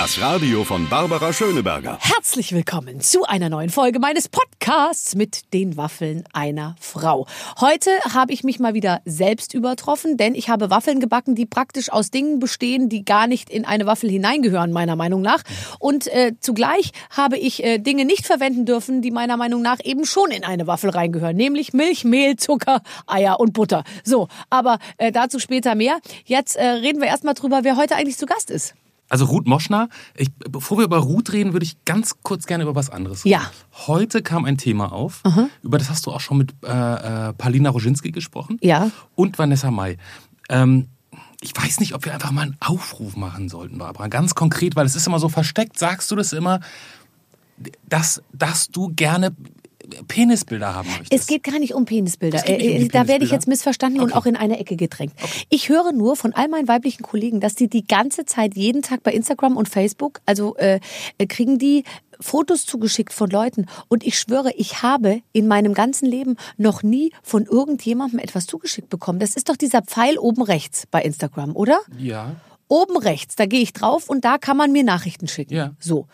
Das Radio von Barbara Schöneberger. Herzlich willkommen zu einer neuen Folge meines Podcasts mit den Waffeln einer Frau. Heute habe ich mich mal wieder selbst übertroffen, denn ich habe Waffeln gebacken, die praktisch aus Dingen bestehen, die gar nicht in eine Waffel hineingehören, meiner Meinung nach. Und äh, zugleich habe ich äh, Dinge nicht verwenden dürfen, die meiner Meinung nach eben schon in eine Waffel reingehören, nämlich Milch, Mehl, Zucker, Eier und Butter. So, aber äh, dazu später mehr. Jetzt äh, reden wir erstmal drüber, wer heute eigentlich zu Gast ist. Also Ruth Moschner, ich, bevor wir über Ruth reden, würde ich ganz kurz gerne über was anderes reden. Ja. Heute kam ein Thema auf, über das hast du auch schon mit äh, äh, Palina Roginski gesprochen. Ja. Und Vanessa May. Ähm, ich weiß nicht, ob wir einfach mal einen Aufruf machen sollten, Barbara. Ganz konkret, weil es ist immer so versteckt, sagst du das immer, dass, dass du gerne Penisbilder haben möchtest. Es geht gar nicht um Penisbilder. Nicht um die Äh, da werde ich Penisbilder? jetzt missverstanden und Okay. auch in eine Ecke gedrängt. Ich höre nur von all meinen weiblichen Kollegen, dass die die ganze Zeit jeden Tag bei Instagram und Facebook, also äh, äh, kriegen die Fotos zugeschickt von Leuten. Und ich schwöre, ich habe in meinem ganzen Leben noch nie von irgendjemandem etwas zugeschickt bekommen. Das ist doch dieser Pfeil oben rechts bei Instagram, oder? Ja. Oben rechts, da gehe ich drauf und da kann man mir Nachrichten schicken. Ja. So.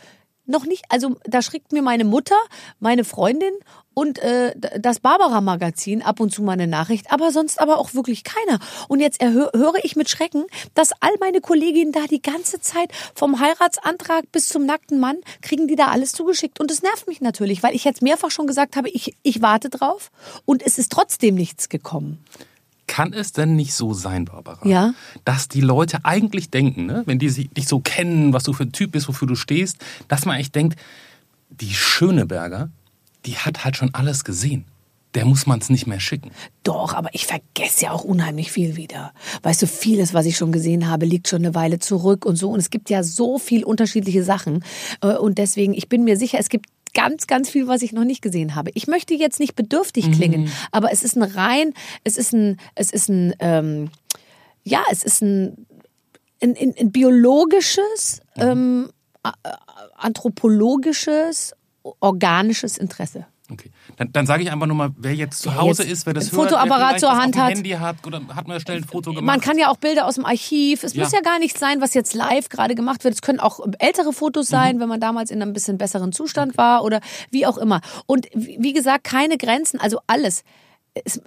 Noch nicht, also da schickt mir meine Mutter, meine Freundin und äh, das Barbara-Magazin ab und zu mal eine Nachricht, aber sonst aber auch wirklich keiner. Und jetzt höre ich mit Schrecken, dass all meine Kolleginnen da die ganze Zeit vom Heiratsantrag bis zum nackten Mann kriegen die da alles zugeschickt. Und es nervt mich natürlich, weil ich jetzt mehrfach schon gesagt habe, ich, ich warte drauf und es ist trotzdem nichts gekommen. Kann es denn nicht so sein, Barbara, Ja. dass die Leute eigentlich denken, ne, wenn die sich- dich so kennen, was du für ein Typ bist, wofür du stehst, dass man eigentlich denkt, die Schöneberger, die hat halt schon alles gesehen. Der muss man es nicht mehr schicken. Doch, aber ich vergesse ja auch unheimlich viel wieder. Weißt du, vieles, was ich schon gesehen habe, liegt schon eine Weile zurück und so. Und es gibt ja so viel unterschiedliche Sachen. Äh, Und deswegen, ich bin mir sicher, es gibt ganz, ganz viel, was ich noch nicht gesehen habe. Ich möchte jetzt nicht bedürftig klingen, aber es ist ein rein, es ist ein, es ist ein, ähm, ja, es ist ein, ein, ein, ein biologisches, ähm, a- a- anthropologisches, organisches Interesse. Okay. Dann, dann sage ich einfach nur mal, wer jetzt zu Hause jetzt ist, wer das hört, Fotoapparat zur Hand hat. Handy hat oder hat man schnell ein Foto gemacht. Man kann ja auch Bilder aus dem Archiv. Es Ja. muss ja gar nicht sein, was jetzt live gerade gemacht wird. Es können auch ältere Fotos sein, wenn man damals in einem bisschen besseren Zustand war oder wie auch immer. Und wie gesagt, keine Grenzen, also alles. Es,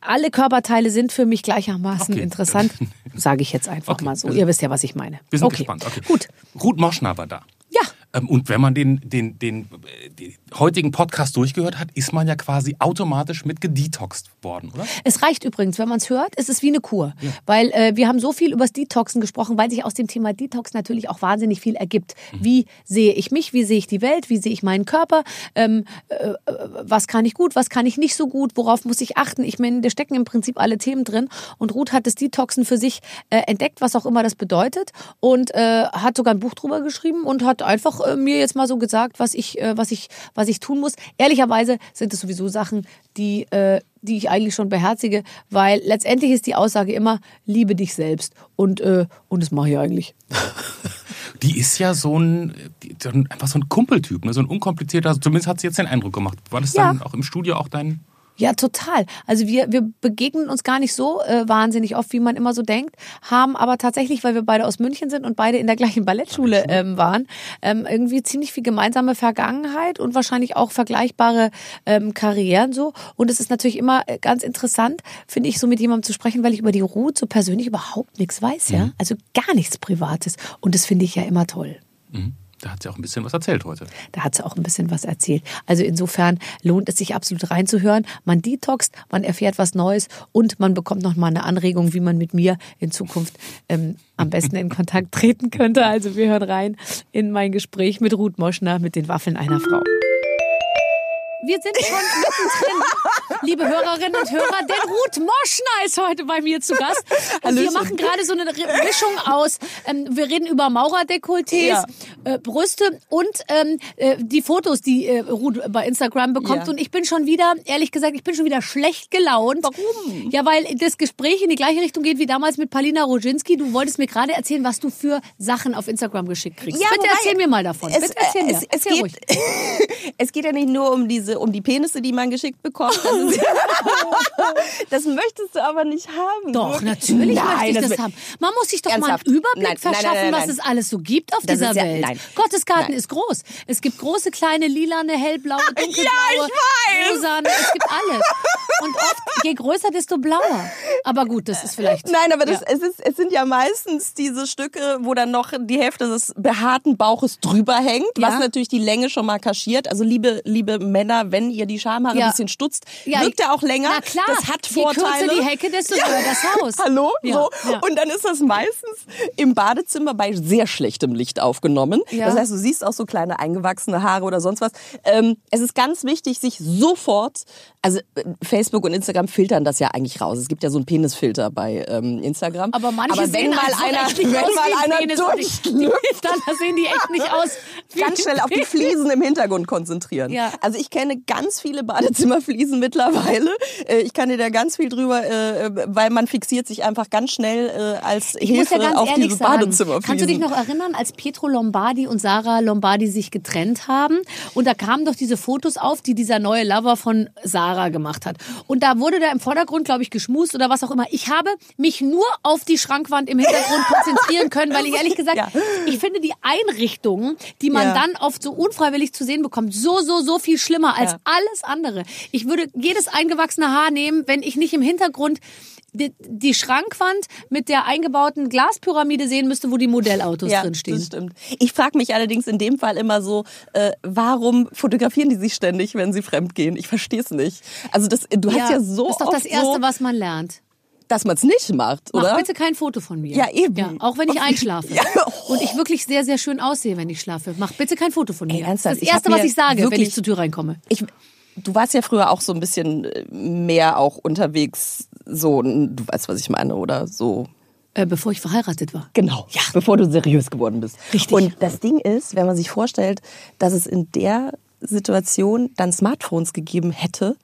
alle Körperteile sind für mich gleichermaßen Okay. interessant, sage ich jetzt einfach Okay. mal so. Ihr wisst ja, was ich meine. Wir sind okay. gespannt. Okay. Gut. Ruth Moschner war da. Ja. Ähm, Und wenn man den, den, den, äh, den heutigen Podcast durchgehört hat, ist man ja quasi automatisch mit gedetoxed worden, oder? Es reicht übrigens, wenn man es hört, es ist wie eine Kur. Weil äh, wir haben so viel übers Detoxen gesprochen, weil sich aus dem Thema Detox natürlich auch wahnsinnig viel ergibt. Wie sehe ich mich, wie sehe ich die Welt, wie sehe ich meinen Körper, ähm, äh, äh, was kann ich gut, was kann ich nicht so gut, worauf muss ich achten. Ich meine, da stecken im Prinzip alle Themen drin. Und Ruth hat das Detoxen für sich äh, entdeckt, was auch immer das bedeutet. Und äh, hat sogar ein Buch drüber geschrieben und hat einfach äh, mir jetzt mal so gesagt, was ich, was ich, was ich tun muss. Ehrlicherweise sind es sowieso Sachen, die, äh, die ich eigentlich schon beherzige, weil letztendlich ist die Aussage immer, liebe dich selbst. Und, äh, und das mache ich eigentlich. Die ist ja so ein, die- so ein einfach so ein Kumpeltyp, ne? so ein unkomplizierter, zumindest hat sie jetzt den Eindruck gemacht. War das Ja. dann auch im Studio auch dein... Ja, total. Also wir, wir begegnen uns gar nicht so äh, wahnsinnig oft, wie man immer so denkt, haben aber tatsächlich, weil wir beide aus München sind und beide in der gleichen Ballettschule ähm, waren, ähm, irgendwie ziemlich viel gemeinsame Vergangenheit und wahrscheinlich auch vergleichbare ähm, Karrieren so. Und es ist natürlich immer äh, ganz interessant, finde ich, so mit jemandem zu sprechen, weil ich über die Ruth so persönlich überhaupt nichts weiß, ja. Also gar nichts Privates. Und das finde ich ja immer toll. Mhm. Da hat sie auch ein bisschen was erzählt heute. Da hat sie auch ein bisschen was erzählt. Also insofern lohnt es sich absolut reinzuhören. Man detoxt, man erfährt was Neues und man bekommt noch mal eine Anregung, wie man mit mir in Zukunft ähm, am besten in Kontakt treten könnte. Also wir hören rein in mein Gespräch mit Ruth Moschner mit den Waffeln einer Frau. Wir sind schon mittendrin, liebe Hörerinnen und Hörer, denn Ruth Moschner ist heute bei mir zu Gast. Und wir Hallöchen. machen gerade so eine Mischung aus, ähm, wir reden über Maurerdekolletés, Ja. äh, Brüste und ähm, äh, die Fotos, die äh, Ruth bei Instagram bekommt. Ja. Und ich bin schon wieder, ehrlich gesagt, ich bin schon wieder schlecht gelaunt. Warum? Ja, weil das Gespräch in die gleiche Richtung geht wie damals mit Palina Roginski. Du wolltest mir gerade erzählen, was du für Sachen auf Instagram geschickt kriegst. Ja, Bitte erzähl mir mal davon. Es, Bitte erzähl äh, mir. es, es, erzähl geht, ruhig. es geht ja nicht nur um diese, um die Penisse, die man geschickt bekommt. Das ist Das möchtest du aber nicht haben. Doch, natürlich Nein, möchte ich das, will- haben. Man muss sich doch Ernsthaft? mal einen Überblick Nein, verschaffen, nein, was es alles so gibt auf Das dieser ja- Welt. Gottesgarten ist groß. Es gibt große, kleine, lilane, hellblaue, dunkelblaue, ich weiß. rosane. Es gibt alles. Und oft, je größer, desto blauer. Aber gut, das ist vielleicht... Nein, aber das, Ja. es, ist, es sind ja meistens diese Stücke, wo dann noch die Hälfte des behaarten Bauches drüber hängt, was Ja. natürlich die Länge schon mal kaschiert. Also liebe, liebe Männer, wenn ihr die Schamhaare Ja. ein bisschen stutzt, Ja, wirkt er auch länger. Na klar, das hat je Vorteile. kürzer die Hecke, desto höher das Haus. Hallo? Ja, so. ja. Und dann ist das meistens im Badezimmer bei sehr schlechtem Licht aufgenommen. Ja. Das heißt, du siehst auch so kleine eingewachsene Haare oder sonst was. Ähm, es ist ganz wichtig, sich sofort, also äh, Facebook und Instagram filtern das ja eigentlich raus. Es gibt ja so einen Penisfilter bei ähm, Instagram. Aber manche Aber wenn sehen mal einer, wenn mal einer Penis. Durchschlüpft, Dann sehen die echt nicht aus. ganz schnell auf die. Fliesen im Hintergrund konzentrieren. Ja. Also ich kenne ganz viele Badezimmerfliesen mittlerweile. Äh, Ich kann dir da ganz viel drüber, äh, weil man fixiert sich einfach ganz schnell äh, als Ich Hilfe ja auf diese sagen, Badezimmerfliesen. kannst du dich noch erinnern, als Pietro Lombardi und Sarah Lombardi sich getrennt haben? Und da kamen doch diese Fotos auf, die dieser neue Lover von Sarah gemacht hat. Und da wurde da im Vordergrund, glaube ich, geschmust oder was auch immer. Ich habe mich nur auf die Schrankwand im Hintergrund konzentrieren können, weil ich ehrlich gesagt, Ja. ich finde die Einrichtungen, die man Ja. dann oft so unfreiwillig zu sehen bekommt, so, so, so viel schlimmer als Ja. alles andere. Ich würde jedes eingewachsene Haar nehmen, wenn ich nicht im Hintergrund die, die Schrankwand mit der eingebauten Glaspyramide sehen müsste, wo die Modellautos ja, drinstehen. das stimmt. Ich frage mich allerdings in dem Fall immer so, äh, warum fotografieren die sich ständig, wenn sie fremdgehen? Ich verstehe es nicht. Also das, du hast ja so ist doch das Erste, so, was man lernt. Dass man es nicht macht, Mach oder? bitte kein Foto von mir. Ja, eben. Ja, auch wenn ich einschlafe. Ja. Und ich wirklich sehr, sehr schön aussehe, wenn ich schlafe. Mach bitte kein Foto von mir. Ey, das ist ernsthaft, das ich Erste, was ich sage, wenn wirklich- ich zur Tür reinkomme. ich, du warst ja früher auch so ein bisschen äh, mehr auch unterwegs, so, du weißt, was ich meine, oder so. Äh, bevor ich verheiratet war. Genau, ja. bevor du seriös geworden bist. Richtig. Und das Ding ist, wenn man sich vorstellt, dass es in der Situation dann Smartphones gegeben hätte,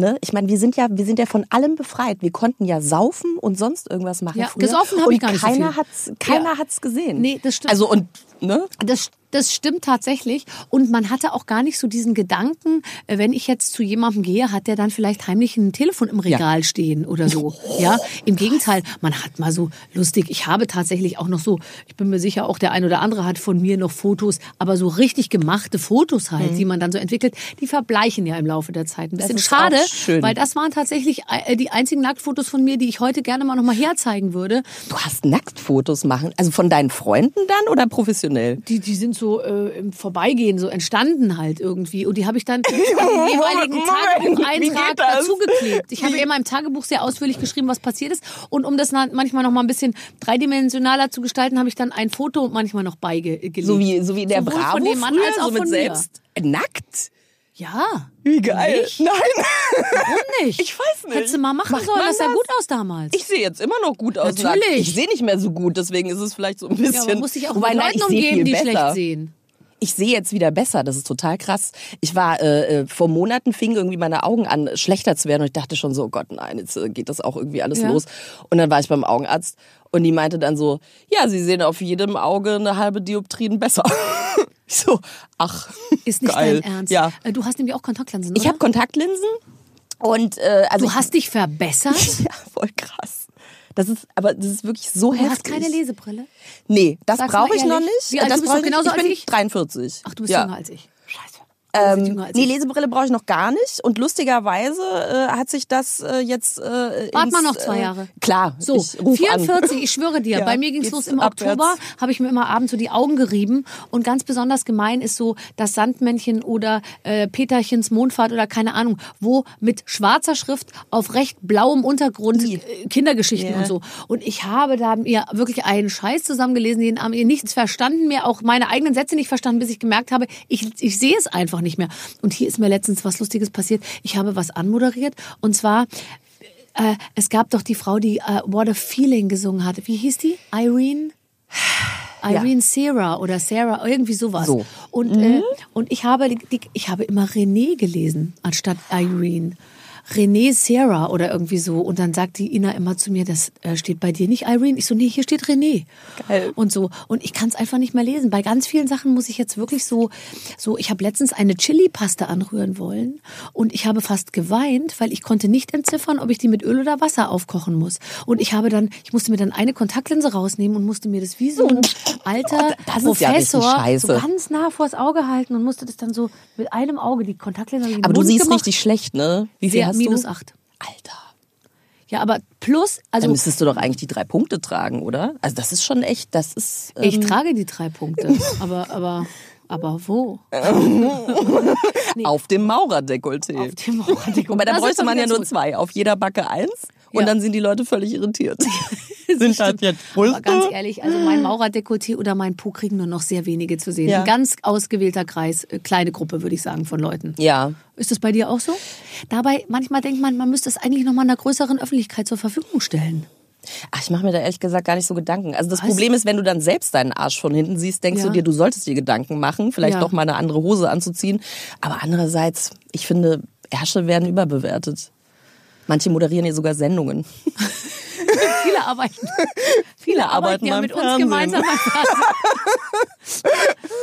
Ne? Ich meine, wir sind ja, wir sind ja von allem befreit. Wir konnten ja saufen und sonst irgendwas machen. Ja, früher. gesoffen habe ich gar nicht so keiner viel. hat's, keiner Ja. hat's gesehen. Nee, das stimmt. Also und ne? Das, das stimmt tatsächlich. Und man hatte auch gar nicht so diesen Gedanken, äh, wenn ich jetzt zu jemandem gehe, hat der dann vielleicht heimlich ein Telefon im Regal stehen oder so. Ja, im Gegenteil, man hat mal so lustig. Ich habe tatsächlich auch noch so, ich bin mir sicher, auch der ein oder andere hat von mir noch Fotos, aber so richtig gemachte Fotos Mhm. halt, die man dann so entwickelt, die verbleichen ja im Laufe der Zeit. Ein bisschen ist schade, weil das waren tatsächlich äh, die einzigen Nacktfotos von mir, die ich heute gerne mal noch mal herzeigen würde. Du hast Nacktfotos machen, also von deinen Freunden dann oder professionell? Die, die sind so äh, im Vorbeigehen so entstanden halt irgendwie. Und die habe ich dann den jeweiligen Tagebucheintrag dazugeklebt. Ich habe ja in meinem Tagebuch sehr ausführlich geschrieben, was passiert ist. Und um das manchmal noch mal ein bisschen dreidimensionaler zu gestalten, habe ich dann ein Foto manchmal noch beigelegt. So wie, so wie der Sowohl Bravo von dem Mann früher, als auch so mit von mir. selbst nackt. Ja. Wie geil. Nicht? Nein. Warum nicht? Ich weiß nicht. Hättest du mal machen Macht sollen, das sah gut aus damals. Ich sehe jetzt immer noch gut aus. Natürlich. Ich sehe nicht mehr so gut, deswegen ist es vielleicht so ein bisschen. ja, man muss sich auch Wobei, mit Leuten umgeben, die besser. schlecht sehen. Ich sehe jetzt wieder besser, das ist total krass. Ich war äh, äh, vor Monaten fingen irgendwie meine Augen an schlechter zu werden und ich dachte schon so, oh Gott, nein, jetzt äh, geht das auch irgendwie alles Ja. los. Und dann war ich beim Augenarzt und die meinte dann so, ja, Sie sehen auf jedem Auge eine halbe Dioptrien besser. ich so, ach, Ist nicht geil. dein Ernst. Ja, Äh, Du hast nämlich auch Kontaktlinsen, ich oder? habe Kontaktlinsen und äh, also Du hast dich verbessert? ich, ja voll krass. Das ist, aber das ist wirklich so Du heftig. hast keine Lesebrille? Nee, das brauche ich noch nicht. Wie alt das bist du? Genauso ich bin alt ich? 43. Ach, du bist ja. jünger als ich. Scheiße. Du bist jünger Ähm, nee. Lesebrille brauche ich noch gar nicht. Und lustigerweise äh, hat sich das äh, jetzt. Äh, Wart mal noch zwei äh, Jahre. Klar. So, ich ruf 44, An. ich schwöre dir, Ja, bei mir ging's geht's los im abwärts. Oktober, habe ich mir immer abends so die Augen gerieben und ganz besonders gemein ist so das Sandmännchen oder äh, Peterchens Mondfahrt oder keine Ahnung, wo mit schwarzer Schrift auf recht blauem Untergrund äh, Kindergeschichten Ja. und so. Und ich habe da mir wirklich einen Scheiß zusammengelesen, den haben ihr nichts verstanden mehr, auch meine eigenen Sätze nicht verstanden, bis ich gemerkt habe, ich, ich sehe es einfach nicht mehr. Und hier ist mir letztens was Lustiges passiert. Ich habe was anmoderiert und zwar äh, es gab doch die Frau, die äh, What a Feeling gesungen hat. Wie hieß die? Irene? Irene Sarah oder Sarah, irgendwie sowas. So. Und, äh, und ich habe, die, ich habe immer René gelesen, anstatt Irene. René Sarah oder irgendwie so. Und dann sagt die Ina immer zu mir, das äh, steht bei dir nicht Irene. Ich so, nee, hier steht René. Geil. Und so. Und ich kann es einfach nicht mehr lesen. Bei ganz vielen Sachen muss ich jetzt wirklich so, so, ich habe letztens eine Chili-Paste anrühren wollen und ich habe fast geweint, weil ich konnte nicht entziffern, ob ich die mit Öl oder Wasser aufkochen muss. Und ich habe dann, ich musste mir dann eine Kontaktlinse rausnehmen und musste mir das wie so ein alter Oh, ja Professor scheiße. so ganz nah vors Auge halten und musste das dann so mit einem Auge die Kontaktlinse Aber du siehst gemacht. richtig schlecht, ne? Wie viel hast minus du? acht. Alter. Ja, aber plus, also Dann müsstest du doch eigentlich die drei Punkte tragen, oder? Also das ist schon echt, das ist. Ähm, ich trage die drei Punkte. Aber, aber, aber wo? auf dem Maurerdekolleté. Auf dem Mauerdekolleté. Wobei da Das bräuchte man ja nur zwei. Auf jeder Backe eins. Und Ja. dann sind die Leute völlig irritiert. sind halt jetzt Aber ganz ehrlich, also mein Maurerdekolleté oder mein Po kriegen nur noch sehr wenige zu sehen. Ja. Ein ganz ausgewählter Kreis, äh, kleine Gruppe, würde ich sagen, von Leuten. Ja. Ist das bei dir auch so? Dabei, manchmal denkt man, man müsste es eigentlich noch mal einer größeren Öffentlichkeit zur Verfügung stellen. Ach, ich mache mir da ehrlich gesagt gar nicht so Gedanken. Also das Was? Problem ist, wenn du dann selbst deinen Arsch von hinten siehst, denkst Ja. du dir, du solltest dir Gedanken machen, vielleicht Ja. doch mal eine andere Hose anzuziehen. Aber andererseits, ich finde, Ärsche werden überbewertet. Manche moderieren hier sogar Sendungen. Viele arbeiten, viele arbeiten ja mit uns gemeinsam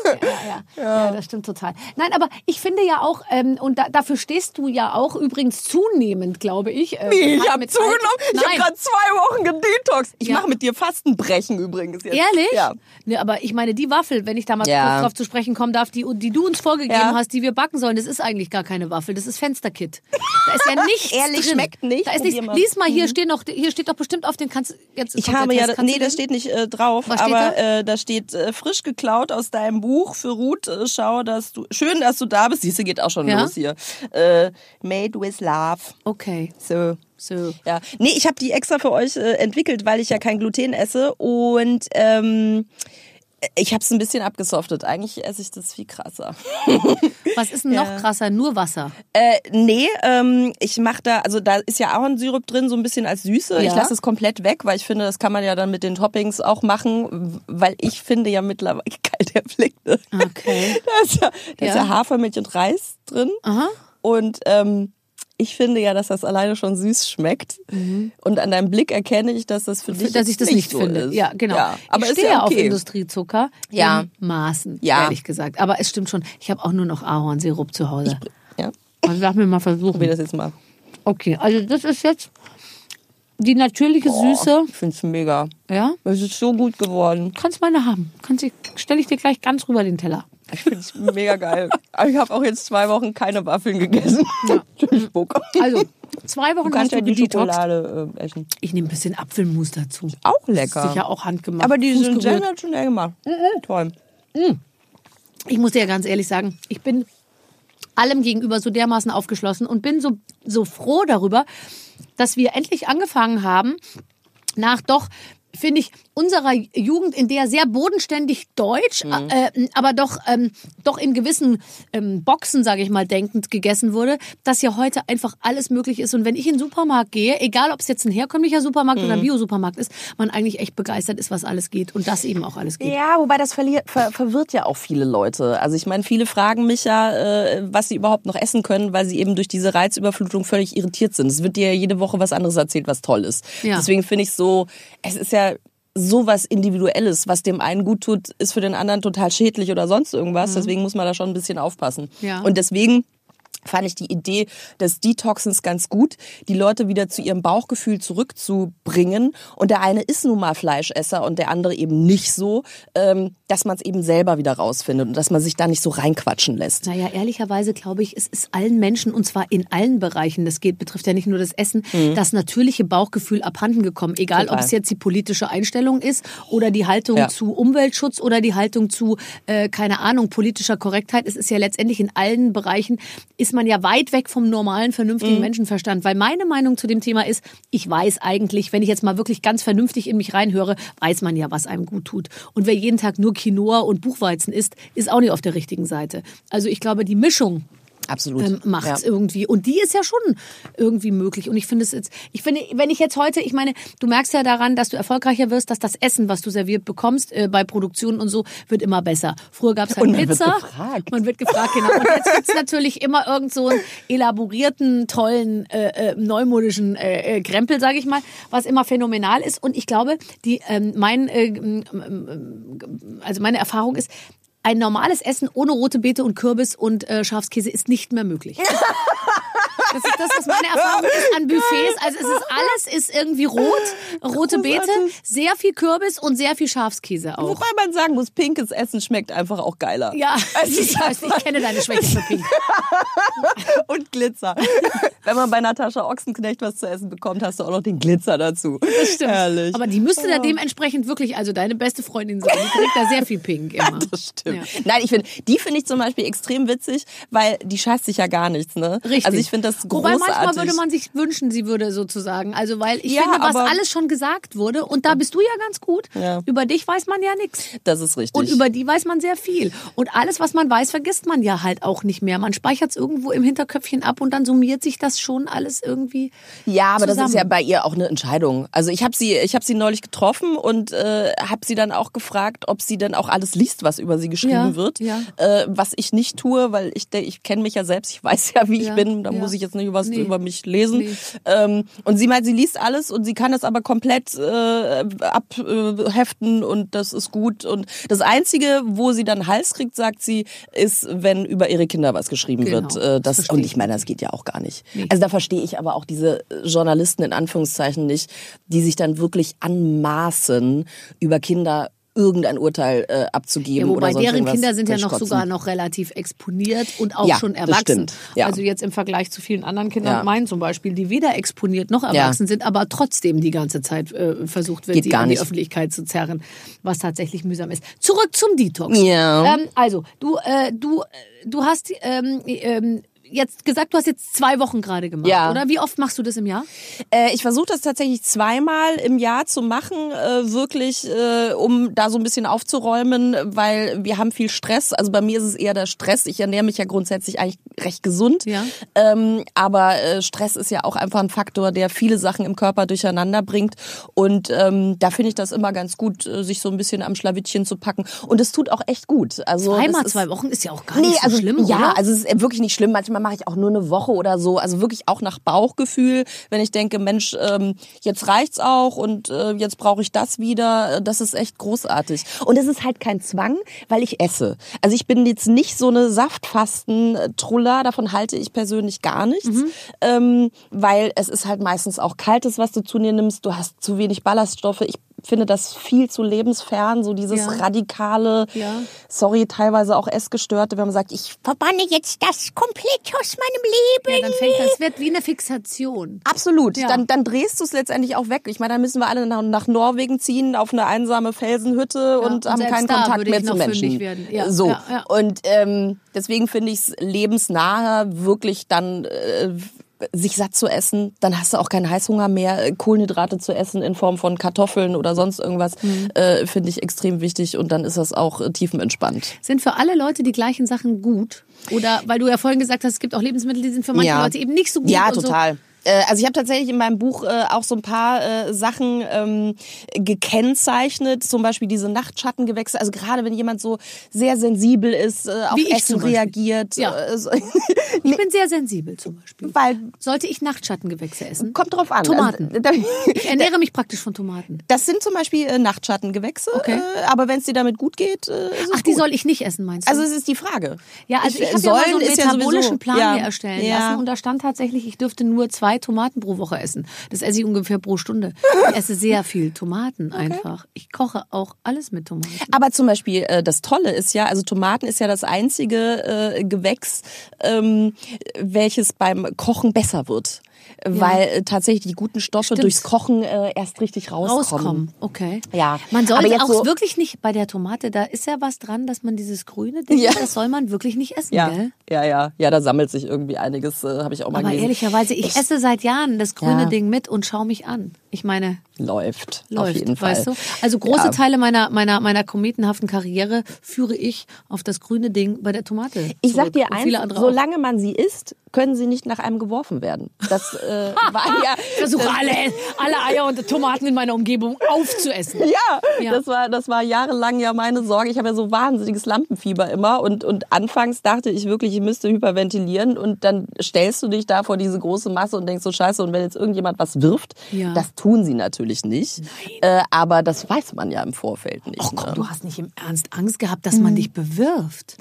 ja, ja, ja. ja, das stimmt total. Nein, aber ich finde ja auch, ähm, und da, dafür stehst du ja auch übrigens zunehmend, glaube ich. Äh, Ich halt habe zugenommen. Alt- Ich habe gerade zwei Wochen gedetox. Ich Ja. mache mit dir Fastenbrechen übrigens jetzt. Ehrlich? Ja. Ne, aber ich meine, die Waffel, wenn ich da mal Ja. kurz drauf zu sprechen kommen darf, die, die du uns vorgegeben Ja. hast, die wir backen sollen, das ist eigentlich gar keine Waffel, das ist Fensterkit. Da ist ja nichts Ehrlich, drin. schmeckt nicht? Da ist nichts. mal. Lies mal, hier steht noch, hier steht doch bestimmt auf den, kannst, jetzt Ich habe ja, Test. Kannst nee, das steht nicht äh, drauf, Was steht aber da? Äh, da steht äh, frisch geklaut aus deinem Buch für Ruth. Äh, schau, dass du, schön, dass du da bist. Siehste, geht auch schon Ja? los hier. Äh, made with love. Okay, So. so. Ja, nee, ich habe die extra für euch äh, entwickelt, weil ich ja kein Gluten esse und ähm, ich habe es ein bisschen abgesoftet. Eigentlich esse ich das viel krasser. Was ist denn noch krasser? Nur Wasser. Äh, nee, ähm, ich mache da, also da ist ja Ahornsirup drin, so ein bisschen als Süße. Ja. Ich lasse es komplett weg, weil ich finde, das kann man ja dann mit den Toppings auch machen, weil ich finde ja mittlerweile, geil, der Blick, ne? Okay. Da ist ja, da ist Ja. ja Hafermilch und Reis drin. Aha. Und ähm, ich finde ja, dass das alleine schon süß schmeckt. Und an deinem Blick erkenne ich, dass das für dich Mhm. Dass ich das nicht so finde. ist. Ja, genau. Ja, aber ich stehe ja auf okay. Industriezucker Ja. in Maßen, Ja. ehrlich gesagt. Aber es stimmt schon, ich habe auch nur noch Ahornsirup zu Hause. Ja, Also lass mir mal versuchen. probier das jetzt mal. Okay, also das ist jetzt die natürliche Süße. Ich finde es mega. Ja, Es ist so gut geworden. kannst meine haben. Kannst ich, stelle ich dir gleich ganz rüber den Teller. Ich finde es mega geil. Aber ich habe auch jetzt zwei Wochen keine Waffeln gegessen. Spuck. Also, zwei Wochen Du kannst ja die gedetoxt. Schokolade äh, essen. Ich nehme ein bisschen Apfelmus dazu. Auch lecker. Sicher auch handgemacht. Aber die sind sensationell gemacht. Toll. Ich muss dir ja ganz ehrlich sagen, ich bin allem gegenüber so dermaßen aufgeschlossen und bin so, so froh darüber, dass wir endlich angefangen haben, nach doch, finde ich, unserer Jugend, in der sehr bodenständig deutsch, äh, aber doch, ähm, doch in gewissen ähm, Boxen, sage ich mal, denkend gegessen wurde, dass ja heute einfach alles möglich ist. Und wenn ich in den Supermarkt gehe, egal ob es jetzt ein herkömmlicher Supermarkt oder ein Bio-Supermarkt ist, man eigentlich echt begeistert ist, was alles geht und das eben auch alles geht. Ja, wobei das verliert, ver, verwirrt ja auch viele Leute. Also ich meine, viele fragen mich ja, äh, was sie überhaupt noch essen können, weil sie eben durch diese Reizüberflutung völlig irritiert sind. Es wird dir ja jede Woche was anderes erzählt, was toll ist. Ja. Deswegen finde ich so, es ist ja so was Individuelles, was dem einen gut tut, ist für den anderen total schädlich oder sonst irgendwas. Deswegen muss man da schon ein bisschen aufpassen. Ja. Und deswegen fand ich die Idee des Detoxens ganz gut, die Leute wieder zu ihrem Bauchgefühl zurückzubringen. Und der eine ist nun mal Fleischesser und der andere eben nicht so, ähm, dass man es eben selber wieder rausfindet und dass man sich da nicht so reinquatschen lässt. Naja, ehrlicherweise glaube ich, es ist allen Menschen, und zwar in allen Bereichen, das geht, betrifft ja nicht nur das Essen, das natürliche Bauchgefühl abhanden gekommen. Egal, Mhm. Total. ob es jetzt die politische Einstellung ist oder die Haltung Ja. zu Umweltschutz oder die Haltung zu, äh, keine Ahnung, politischer Korrektheit. Es ist ja letztendlich in allen Bereichen, ist man ja weit weg vom normalen, vernünftigen Mhm. Menschenverstand. Weil meine Meinung zu dem Thema ist, ich weiß eigentlich, wenn ich jetzt mal wirklich ganz vernünftig in mich reinhöre, weiß man ja, was einem gut tut. Und wer jeden Tag nur Quinoa und Buchweizen isst, ist auch nicht auf der richtigen Seite. Also ich glaube, die Mischung Absolut. ähm, macht's Ja. irgendwie. Und die ist ja schon irgendwie möglich. Und ich finde es jetzt, ich finde, wenn ich jetzt heute, ich meine, du merkst ja daran, dass du erfolgreicher wirst, dass das Essen, was du serviert bekommst äh, bei Produktionen und so, wird immer besser. Früher gab es halt Und man wird Pizza. gefragt. Man wird gefragt, genau. Und jetzt gibt's natürlich immer irgend so einen elaborierten, tollen, äh, äh, neumodischen äh, äh, Krempel, sage ich mal, was immer phänomenal ist. Und ich glaube, die, ähm, mein, äh, also meine Erfahrung ist, ein normales Essen ohne rote Beete und Kürbis und äh, Schafskäse ist nicht mehr möglich. Das ist das, was meine Erfahrung ist an Buffets. Also es ist alles ist irgendwie rot, rote Beete, sehr viel Kürbis und sehr viel Schafskäse auch. Wobei man sagen muss, pinkes Essen schmeckt einfach auch geiler. Ja, ist ich, weiß, ich kenne deine Schwäche für Pink. Und Glitzer. Wenn man bei Natascha Ochsenknecht was zu essen bekommt, hast du auch noch den Glitzer dazu. Das Stimmt. Herrlich. Aber die müsste da dementsprechend wirklich, also deine beste Freundin sein. Die trägt da sehr viel Pink immer. Das stimmt. Ja. Nein, ich finde, die finde ich zum Beispiel extrem witzig, weil die scheißt sich ja gar nichts, ne? Richtig. Also ich finde das Wobei großartig. manchmal würde man sich wünschen, sie würde sozusagen. Also weil ich Ja, finde, was alles schon gesagt wurde, und da bist du ja ganz gut, Ja. über dich weiß man ja nichts. das ist richtig. Und über die weiß man sehr viel. Und alles, was man weiß, vergisst man ja halt auch nicht mehr. Man speichert es irgendwo im Hinterköpfchen ab und dann summiert sich das schon alles irgendwie. Ja, aber das ist zusammen. ja bei ihr auch eine Entscheidung. Also ich habe sie, ich habe sie neulich getroffen und äh, habe sie dann auch gefragt, ob sie denn auch alles liest, was über sie geschrieben Ja, wird. Äh, was ich nicht tue, weil ich, ich kenne mich ja selbst, ich weiß ja, wie ich bin. Da muss ich jetzt nicht was Nee. über mich lesen. Nee. Ähm, und sie meint, sie liest alles und sie kann das aber komplett äh, abheften und das ist gut. Und das Einzige, wo sie dann Hals kriegt, sagt sie, ist, wenn über ihre Kinder was geschrieben Genau, wird. Äh, das und ich ich meine, das geht ja auch gar nicht. Also da verstehe ich aber auch diese Journalisten in Anführungszeichen nicht, die sich dann wirklich anmaßen, über Kinder irgendein Urteil äh, abzugeben. Ja, wobei oder deren. Kinder sind ja noch kotzen. sogar noch relativ exponiert und auch Ja, schon das erwachsen. stimmt, ja. Also jetzt im Vergleich zu vielen anderen Kindern, Ja. meinen zum Beispiel, die weder exponiert noch erwachsen sind, aber trotzdem die ganze Zeit äh, versucht wird, Geht sie an die. Öffentlichkeit zu zerren, was tatsächlich mühsam ist. Zurück zum Detox. Ja. Ähm, also, du, äh, du, du hast ähm, ähm, jetzt gesagt, du hast jetzt zwei Wochen gerade gemacht, Ja. oder? Wie oft machst du das im Jahr? Äh, ich versuche das tatsächlich zweimal im Jahr zu machen, äh, wirklich, äh, um da so ein bisschen aufzuräumen, weil wir haben viel Stress. Also bei mir ist es eher der Stress. Ich ernähre mich ja grundsätzlich eigentlich recht gesund. Ja. Ähm, aber äh, Stress ist ja auch einfach ein Faktor, der viele Sachen im Körper durcheinander bringt. Und ähm, da finde ich das immer ganz gut, äh, sich so ein bisschen am Schlawittchen zu packen. Und es tut auch echt gut. Also ist, zwei Wochen ist ja auch gar Nee, nicht so also schlimm, ja, oder? also es ist wirklich nicht schlimm. Manchmal mache ich auch nur eine Woche oder so. Also wirklich auch nach Bauchgefühl, wenn ich denke, Mensch, ähm, jetzt reicht's auch und äh, jetzt brauche ich das wieder. Äh, Das ist echt großartig. Und es ist halt kein Zwang, weil ich esse. Also ich bin jetzt nicht so eine Saftfasten-Truller. Davon halte ich persönlich gar nichts, Mhm. ähm, weil es ist halt meistens auch kaltes, was du zu dir nimmst. Du hast zu wenig Ballaststoffe. Ich finde das viel zu lebensfern, so dieses Ja. radikale, Ja. sorry, teilweise auch Essgestörte, wenn man sagt, ich verbanne jetzt das komplett aus meinem Leben. ja, dann fängt das wird wie eine Fixation. Absolut. Ja. Dann, dann drehst du es letztendlich auch weg. Ich meine, dann müssen wir alle nach, nach Norwegen ziehen, auf eine einsame Felsenhütte und und haben keinen Kontakt mehr zu Menschen. fündig werden. Ja, so. Und ähm, deswegen finde ich es lebensnahe, wirklich dann äh, sich satt zu essen. Dann hast du auch keinen Heißhunger mehr. Äh, Kohlenhydrate zu essen in Form von Kartoffeln oder sonst irgendwas, Mhm. äh, finde ich extrem wichtig. Und dann ist das auch äh, tiefenentspannt. Sind für alle Leute die gleichen Sachen gut? Oder weil du ja vorhin gesagt hast, es gibt auch Lebensmittel, die sind für manche Ja. Leute eben nicht so gut. Ja, total. Äh, Also ich habe tatsächlich in meinem Buch äh, auch so ein paar äh, Sachen ähm, gekennzeichnet, zum Beispiel diese Nachtschattengewächse. Also gerade wenn jemand so sehr sensibel ist, äh, auf Wie ich Essen reagiert. Ja. Äh, so. Ich bin sehr sensibel zum Beispiel. weil Sollte ich Nachtschattengewächse essen? kommt drauf an. Tomaten. Also, Ich ernähre mich praktisch von Tomaten. das sind zum Beispiel äh, Nachtschattengewächse. Okay. Äh, aber wenn es dir damit gut geht, äh, Ach, die gut. soll ich nicht essen, meinst du? Also es ist die Frage. ja, also ich, äh, habe ja mal so einen ist ja metabolischen Plan ja, mir erstellen ja. lassen und da stand tatsächlich, ich dürfte nur zwei Tomaten pro Woche essen. Das esse ich ungefähr pro Stunde. Ich esse sehr viel Tomaten einfach. Ich koche auch alles mit Tomaten. Aber zum Beispiel äh, das Tolle ist ja, also Tomaten ist ja das einzige äh, Gewächs, ähm, welches beim Kochen besser wird. Weil äh, tatsächlich die guten Stoffe Stimmt. durchs Kochen äh, erst richtig rauskommen. rauskommen. Okay. Ja. Man Aber jetzt auch so- wirklich nicht bei der Tomate, da ist ja was dran, dass man dieses grüne Ding, Ja. das soll man wirklich nicht essen, Ja, gell? ja, ja, ja, da sammelt sich irgendwie einiges, äh, habe ich auch mal Aber gelesen. ehrlicherweise, ich esse seit Jahren das grüne Ja. Ding mit und schaue mich an. Ich meine, läuft, läuft, auf jeden Fall. weißt du? Also große Ja. Teile meiner, meiner, meiner kometenhaften Karriere führe ich auf das grüne Ding bei der Tomate. Ich sag zurück. dir Und eins, andere auch. solange man sie isst, können sie nicht nach einem geworfen werden. Das äh, war ja... Ich versuche alle, alle Eier und Tomaten in meiner Umgebung aufzuessen. Ja, Ja. Das, war, das war jahrelang ja meine Sorge. Ich habe ja so wahnsinniges Lampenfieber immer und, und anfangs dachte ich wirklich, ich müsste hyperventilieren und dann stellst du dich da vor diese große Masse und denkst so scheiße und wenn jetzt irgendjemand was wirft, Ja. das tun sie natürlich nicht. Äh, aber das weiß man ja im Vorfeld nicht. Ach komm, ne? du hast nicht im Ernst Angst gehabt, dass man dich bewirft.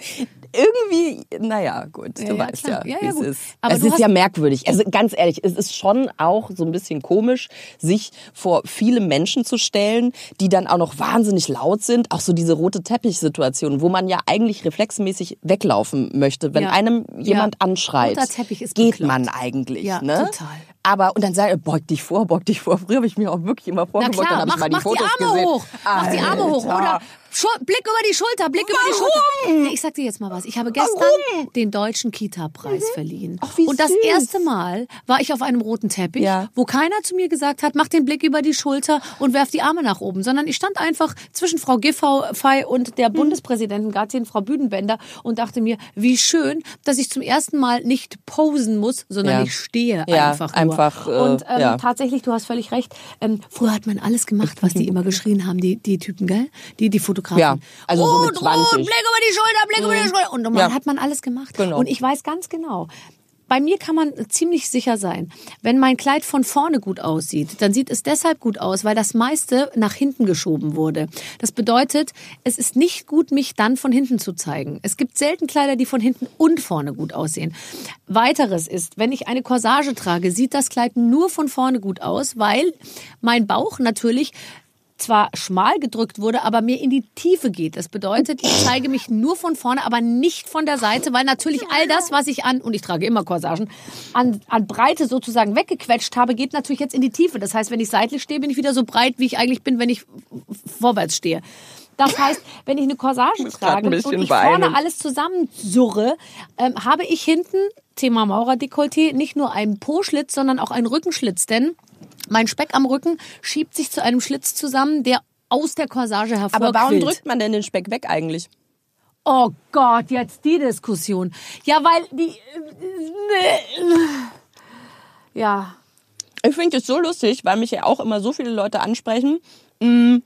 Irgendwie, naja, gut, du Ja, ja, weißt klar. ja, Ja, wie ja, es ist. Aber es ist ja merkwürdig. Also ganz ehrlich, es ist schon auch so ein bisschen komisch, sich vor viele Menschen zu stellen, die dann auch noch wahnsinnig laut sind. Auch so diese rote Teppichsituation, wo man ja eigentlich reflexmäßig weglaufen möchte, wenn Ja. einem jemand Ja. anschreit. Roter Teppich ist geht bekloppt. man eigentlich, Ja, ne? total. Aber und dann er, beug dich vor, beug dich vor. Früher habe ich mir auch wirklich immer Na vorgebeugt, dann habe ich mach, mal die mach die Arme gesehen. hoch. Mach die Arme hoch. Alter. Oder Schul Blick über die Schulter, Blick über die Schulter. Nee, ich sag dir jetzt mal was. Ich habe gestern den deutschen Kita-Preis verliehen. Ach, wie Und das süß. erste Mal war ich auf einem roten Teppich, Ja. wo keiner zu mir gesagt hat, mach den Blick über die Schulter und werf die Arme nach oben, sondern ich stand einfach zwischen Frau Giffey und der Bundespräsidentin Gattin, Frau Büdenbender und dachte mir, wie schön, dass ich zum ersten Mal nicht posen muss, sondern Ja. ich stehe Ja, einfach nur. einfach, äh, und ähm, tatsächlich, du hast völlig recht. Ähm, früher hat man alles gemacht, was die immer geschrien haben, die, die Typen, gell? Die, die Fotografen. Ja, also so mit Rot, 20. Rot, Blick über die Schulter, Blick über die Schulter. Und man Ja. hat man alles gemacht. Genau. Und ich weiß ganz genau, bei mir kann man ziemlich sicher sein, wenn mein Kleid von vorne gut aussieht, dann sieht es deshalb gut aus, weil das meiste nach hinten geschoben wurde. Das bedeutet, es ist nicht gut, mich dann von hinten zu zeigen. Es gibt selten Kleider, die von hinten und vorne gut aussehen. Weiteres ist, wenn ich eine Corsage trage, sieht das Kleid nur von vorne gut aus, weil mein Bauch natürlich zwar schmal gedrückt wurde, aber mir in die Tiefe geht. Das bedeutet, ich zeige mich nur von vorne, aber nicht von der Seite, weil natürlich all das, was ich an, und ich trage immer Corsagen, an, an Breite sozusagen weggequetscht habe, geht natürlich jetzt in die Tiefe. Das heißt, wenn ich seitlich stehe, bin ich wieder so breit, wie ich eigentlich bin, wenn ich vorwärts stehe. Das heißt, wenn ich eine Corsage ein trage bisschen und ich vorne alles zusammensurre, ähm, habe ich hinten, Thema Maurerdekolleté, nicht nur einen Po-Schlitz, sondern auch einen Rückenschlitz. Denn mein Speck am Rücken schiebt sich zu einem Schlitz zusammen, der aus der Corsage hervorquillt. Aber warum drückt man denn den Speck weg eigentlich? Oh Gott, jetzt die Diskussion. Ja, weil die... Ja, Ich finde es so lustig, weil mich ja auch immer so viele Leute ansprechen. mm,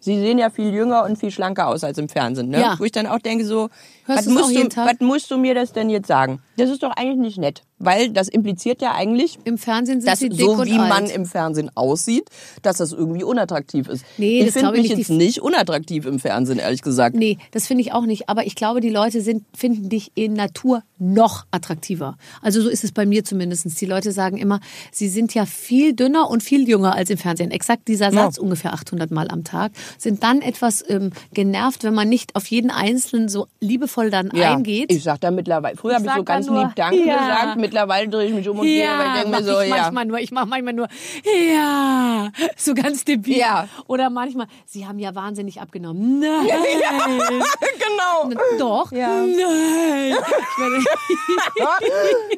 Sie sehen ja viel jünger und viel schlanker aus als im Fernsehen, ne? Ja. Wo ich dann auch denke so, Hörst was musst, du, was musst du mir das denn jetzt sagen? Das ist doch eigentlich nicht nett, weil das impliziert ja eigentlich, im Fernsehen sind dass sie dick so und wie alt. man im Fernsehen aussieht, dass das irgendwie unattraktiv ist. Nee, ich das finde glaube ich mich nicht. jetzt nicht unattraktiv im Fernsehen, ehrlich gesagt. Nee, das finde ich auch nicht. Aber ich glaube, die Leute sind, finden dich in Natur noch attraktiver. Also so ist es bei mir zumindest. Die Leute sagen immer, sie sind ja viel dünner und viel jünger als im Fernsehen. Exakt dieser Satz ungefähr 800 Mal am Tag. Sind dann etwas ähm, genervt, wenn man nicht auf jeden Einzelnen so liebevoll dann eingeht. Ich sag da mittlerweile, früher habe ich so ganz nur, lieb Danke ja. gesagt, mittlerweile drehe ich mich um und gehe, weil ich denke mir so, ich ja. manchmal nur. Ich mache manchmal nur, ja, so ganz debil. Ja. Oder manchmal, sie haben ja wahnsinnig abgenommen. Nein. genau. Doch. Ja. Nein.